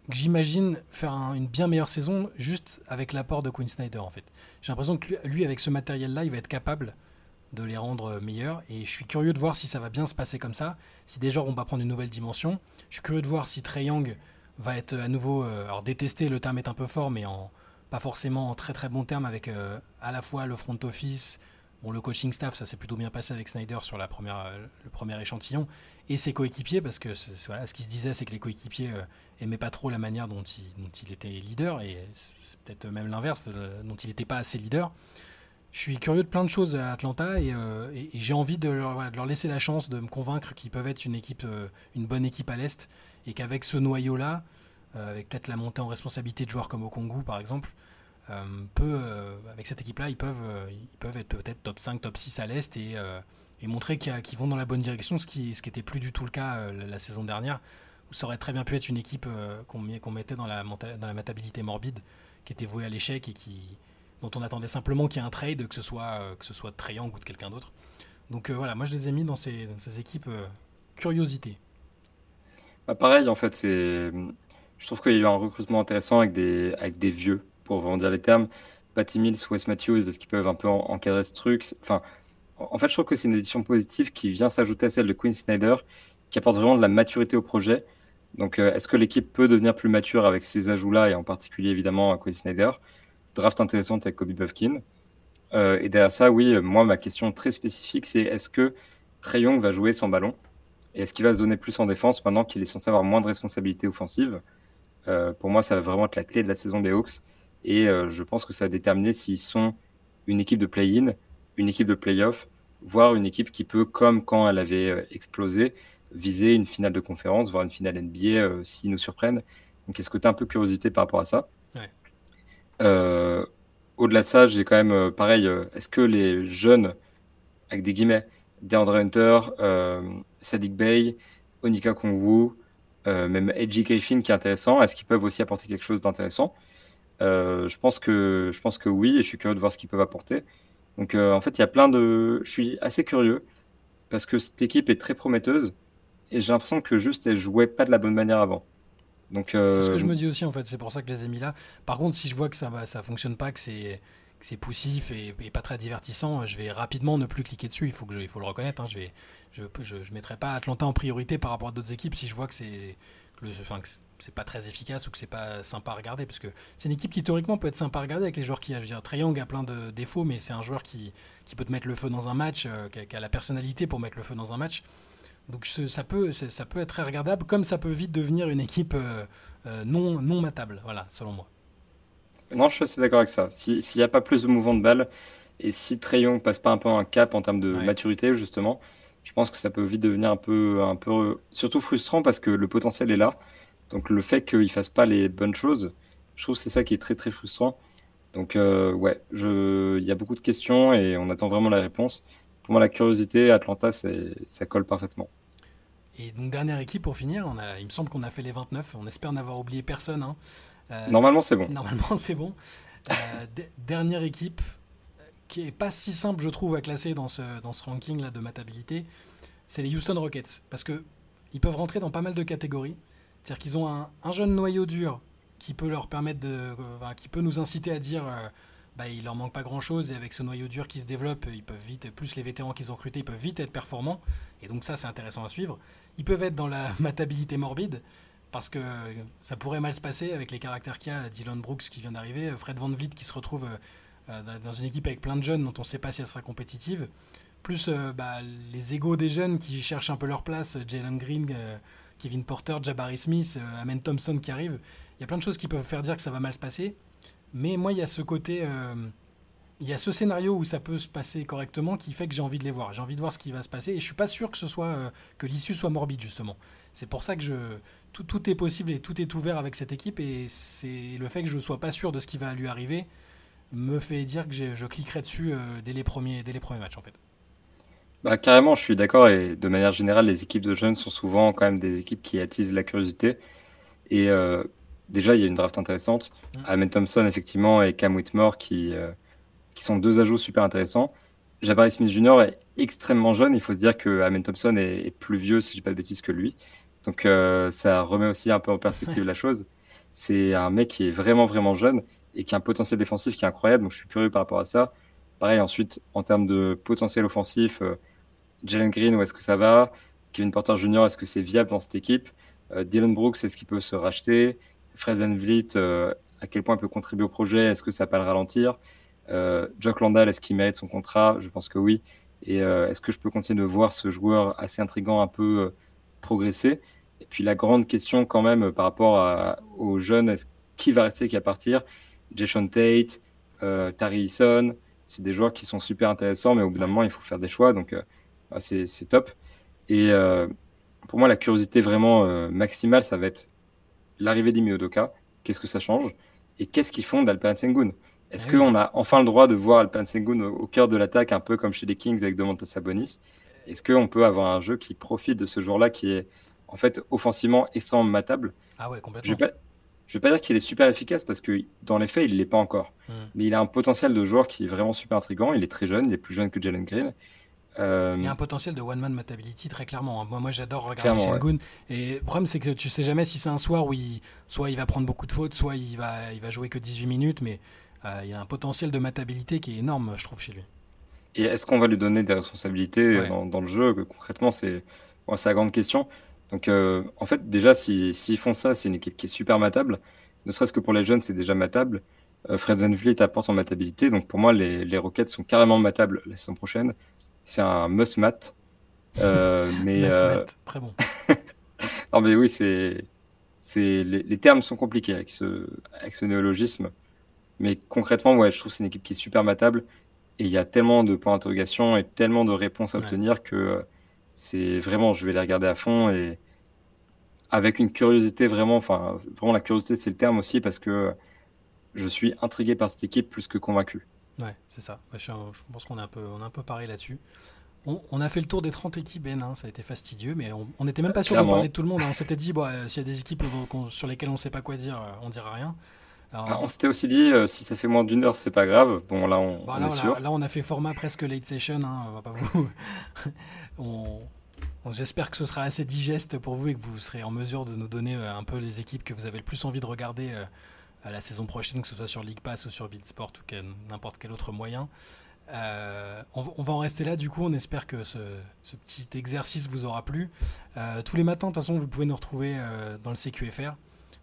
j'imagine faire une bien meilleure saison juste avec l'apport de Quinn Snyder en fait. J'ai l'impression que lui, avec ce matériel-là, il va être capable de les rendre meilleurs. Et je suis curieux de voir si ça va bien se passer comme ça, si joueurs vont pas prendre une nouvelle dimension. Je suis curieux de voir si Trey Young va être à nouveau, euh, alors détesté, le terme est un peu fort, mais pas forcément en très très bon terme avec euh, à la fois le front office, bon, le coaching staff, ça s'est plutôt bien passé avec Snyder sur la première, euh, le premier échantillon, et ses coéquipiers, parce que ce qui se disait, c'est que les coéquipiers aimaient pas trop la manière dont il, dont il était leader, et c'est peut-être même l'inverse, dont il n'était pas assez leader je suis curieux de plein de choses à Atlanta et, euh, j'ai envie de leur, laisser la chance de me convaincre qu'ils peuvent être une équipe, euh, une bonne équipe à l'est et qu'avec ce noyau-là, euh, avec peut-être la montée en responsabilité de joueurs comme Okongu par exemple, peut, avec cette équipe-là, ils peuvent, ils peuvent être peut-être top 5, top 6 à l'est et, et montrer qu'ils vont dans la bonne direction, ce qui ce était plus du tout le cas la, saison dernière, où ça aurait très bien pu être une équipe qu'on mettait dans la, dans la matabilité morbide, qui était vouée à l'échec et qui dont on attendait simplement qu'il y ait un trade, que ce soit, euh, que ce soit de Treyang ou de quelqu'un d'autre. Donc euh, voilà, moi je les ai mis dans ces, ces équipes euh, curiosité. Bah, pareil, en fait, c'est. Je trouve qu'il y a eu un recrutement intéressant avec des, avec des vieux, pour vraiment dire les termes. Patty Mills, Wes Matthews, est-ce qu'ils peuvent un peu encadrer ce truc? Enfin, en fait, je trouve que c'est une édition positive qui vient s'ajouter à celle de Queen Snyder, qui apporte vraiment de la maturité au projet. Donc, est-ce que l'équipe peut devenir plus mature avec ces ajouts-là, et en particulier évidemment à Queen Snyder? Draft intéressante avec Kobe Buffkin. Euh, et derrière ça, oui, moi, ma question très spécifique, c'est est-ce que Trey Young va jouer sans ballon? Et est-ce qu'il va se donner plus en défense maintenant qu'il est censé avoir moins de responsabilités offensives? Euh, Pour moi, ça va vraiment être la clé de la saison des Hawks. Et euh, je pense que ça va déterminer s'ils sont une équipe de play-in, une équipe de play-off, voire une équipe qui peut, comme quand elle avait explosé, viser une finale de conférence, voire une finale NBA s'ils nous surprennent. Donc, est-ce que tu as un peu curiosité par rapport à ça? Au-delà de ça, j'ai quand même, euh, pareil, euh, est-ce que les jeunes, avec des guillemets, DeAndre Hunter, Sadiq Bey, Onika Kongwu, même Edgy Griffin qui est intéressant. Est-ce qu'ils peuvent aussi apporter quelque chose d'intéressant? Je, pense que, je pense que oui, et je suis curieux de voir ce qu'ils peuvent apporter. Donc en fait, il y a plein de... Je suis assez curieux parce que cette équipe est très prometteuse et j'ai l'impression que juste elle jouait pas de la bonne manière avant. Donc, C'est ce que je me dis aussi en fait, c'est pour ça que je les ai mis là. Par contre, si je vois que ça va, ça fonctionne pas, que c'est c'est poussif et, pas très divertissant, je vais rapidement ne plus cliquer dessus. Il faut que je, il faut le reconnaître. Hein. je vais, je, je, je, mettrai pas Atlanta en priorité par rapport à d'autres équipes si je vois que c'est, que, enfin, que c'est pas très efficace ou que c'est pas sympa à regarder parce que c'est une équipe qui théoriquement peut être sympa à regarder avec les joueurs qui a. Je veux dire, Young a plein de défauts, mais c'est un joueur qui, qui, peut te mettre le feu dans un match, euh, qui, a, la personnalité pour mettre le feu dans un match. Donc ça peut, ça peut être très regardable, comme ça peut vite devenir une équipe euh, euh, non, non matable, voilà, selon moi. Non, je suis assez d'accord avec ça. S'il n'y a pas plus de mouvement de balle, et si Young passe pas un peu un cap en termes de maturité, justement, je pense que ça peut vite devenir un peu, un peu, surtout frustrant parce que le potentiel est là. Donc le fait qu'il fasse pas les bonnes choses, je trouve que c'est ça qui est très très frustrant. Donc euh, ouais, il y a beaucoup de questions et on attend vraiment la réponse. Pour moi, la curiosité, Atlanta, ça colle parfaitement. Et donc dernière équipe pour finir, on a, il me semble qu'on a fait les 29. On espère n'avoir oublié personne. Hein. Euh, normalement, c'est bon. Normalement, c'est bon. Euh, dernière équipe qui est pas si simple, je trouve, à classer dans ce, dans ce ranking là de matabilité, c'est les Houston Rockets. Parce que ils peuvent rentrer dans pas mal de catégories. C'est-à-dire qu'ils ont un, un, jeune noyau dur qui peut leur permettre de, euh, qui peut nous inciter à dire, bah, il leur manque pas grand-chose et avec ce noyau dur qui se développe, ils peuvent vite, plus les vétérans qu'ils ont recrutés, ils peuvent vite être performants. Et donc ça, c'est intéressant à suivre. Ils peuvent être dans la matabilité morbide parce que ça pourrait mal se passer avec les caractères qu'il y a. Dylan Brooks qui vient d'arriver, Fred Van Vliet qui se retrouve euh, euh, dans une équipe avec plein de jeunes dont on ne sait pas si elle sera compétitive. Plus euh, bah, les égaux des jeunes qui cherchent un peu leur place, Jalen Green, Kevin Porter, Jabari Smith, Amen Thompson qui arrivent. Il y a plein de choses qui peuvent faire dire que ça va mal se passer. Mais moi, il y a ce côté il y a ce scénario où ça peut se passer correctement qui fait que j'ai envie de les voir. J'ai envie de voir ce qui va se passer et je suis pas sûr que ce soit que l'issue soit morbide justement. C'est pour ça que je, tout, est possible et tout est ouvert avec cette équipe. Et c'est le fait que je sois pas sûr de ce qui va lui arriver me fait dire que je cliquerai dessus euh, dès, les premiers, dès les premiers matchs en fait. Bah, carrément, je suis d'accord. Et de manière générale, les équipes de jeunes sont souvent quand même des équipes qui attisent la curiosité. Et euh, déjà, il y a une draft intéressante. Mmh. Amen Thompson, effectivement, et Cam Whitmore qui, euh, qui sont deux ajouts super intéressants. Jabari Smith Jr. est extrêmement jeune. Il faut se dire que Amen Thompson est, est plus vieux, si je ne dis pas de bêtises, que lui. Donc euh, ça remet aussi un peu en perspective la chose. C'est un mec qui est vraiment vraiment jeune et qui a un potentiel défensif qui est incroyable. Donc je suis curieux par rapport à ça. Pareil ensuite en termes de potentiel offensif, euh, Jalen Green où est-ce que ça va? Kevin Porter Jr. est-ce que c'est viable dans cette équipe? Euh, Dylan Brooks est-ce qu'il peut se racheter? Fred Van Vliet à quel point il peut contribuer au projet Est-ce que ça va pas le ralentir? Jock Landal est-ce qu'il mérite son contrat? Je pense que oui. Et est-ce que je peux continuer de voir ce joueur assez intrigant un peu progresser? Et puis la grande question quand même euh, par rapport aux jeunes, est-ce qui va rester, qui va partir? Jason Tate, euh, Tari Eason, c'est des joueurs qui sont super intéressants, mais au bout d'un moment, il faut faire des choix, donc euh, bah, c'est top. Et euh, pour moi, la curiosité vraiment maximale, ça va être l'arrivée d'Imiodoka, qu'est-ce que ça change, et qu'est-ce qu'ils font d'Alperen Sengun? Est-ce ah qu'on a enfin le droit de voir Alperen Sengun au, au cœur de l'attaque, un peu comme chez les Kings avec Domantas Sabonis? Est-ce qu'on peut avoir un jeu qui profite de ce jour-là qui est en fait, offensivement extrêmement matable? Ah ouais, complètement. Je ne vais, pas dire qu'il est super efficace parce que dans les faits, il ne l'est pas encore. Hmm. Mais il a un potentiel de joueur qui est vraiment super intrigant. Il est très jeune, il est plus jeune que Jalen Green. Euh, il y a un potentiel de one-man matability très clairement. Moi, moi j'adore regarder Shengun. Et le problème, c'est que tu sais jamais si c'est un soir où il, soit il va prendre beaucoup de fautes, soit il va, il va jouer que 18 minutes. Mais euh, il y a un potentiel de matabilité qui est énorme, je trouve, chez lui. Et est-ce qu'on va lui donner des responsabilités dans, le jeu Concrètement, c'est la grande question. Donc, euh, en fait, déjà, s'ils font ça, c'est une équipe qui est super matable. Ne serait-ce que pour les jeunes, c'est déjà matable. Fred Van Vliet apporte en matabilité. Donc, pour moi, les, les Rockets sont carrément matables la saison prochaine. C'est un must-mat. Euh, mais euh, très bon. non, mais oui, c'est. Les, les, termes sont compliqués avec ce, avec ce néologisme. Mais concrètement, ouais, je trouve que c'est une équipe qui est super matable. Et il y a tellement de points d'interrogation et tellement de réponses à obtenir que c'est vraiment, je vais les regarder à fond et avec une curiosité vraiment, enfin, vraiment la curiosité, c'est le terme aussi parce que je suis intrigué par cette équipe plus que convaincu. Ouais, c'est ça. Bah, je, pense qu'on est un peu, on est un peu pareil là-dessus. on, a fait le tour des 30 équipes, Ben, hein, ça a été fastidieux, mais on n'était même pas sûr de parler de tout le monde. Hein. On s'était dit, euh, s'il y a des équipes sur lesquelles on ne sait pas quoi dire, euh, on dira rien. Ah, on s'était aussi dit, si ça fait moins d'une heure, c'est pas grave. Bon, là, on, bah, est sûr. Là, on a fait format presque late session, hein, on va pas vous. J'espère que ce sera assez digeste pour vous et que vous serez en mesure de nous donner un peu les équipes que vous avez le plus envie de regarder la saison prochaine, que ce soit sur League Pass ou sur Beatsport ou n'importe quel autre moyen. Euh, on, va en rester là du coup, on espère que ce, petit exercice vous aura plu. Euh, tous les matins, de toute façon, vous pouvez nous retrouver euh, dans le CQFR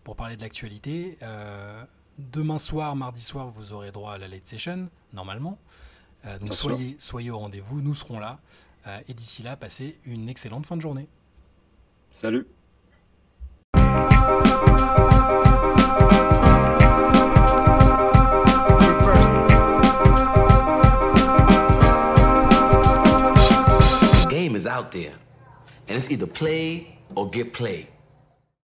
pour parler de l'actualité. demain soir, mardi soir, vous aurez droit à la late session, normalement. donc soyez, soyez au rendez-vous, nous serons là. et d'ici là, passez une excellente fin de journée. Salut out there. And it's either play or get played.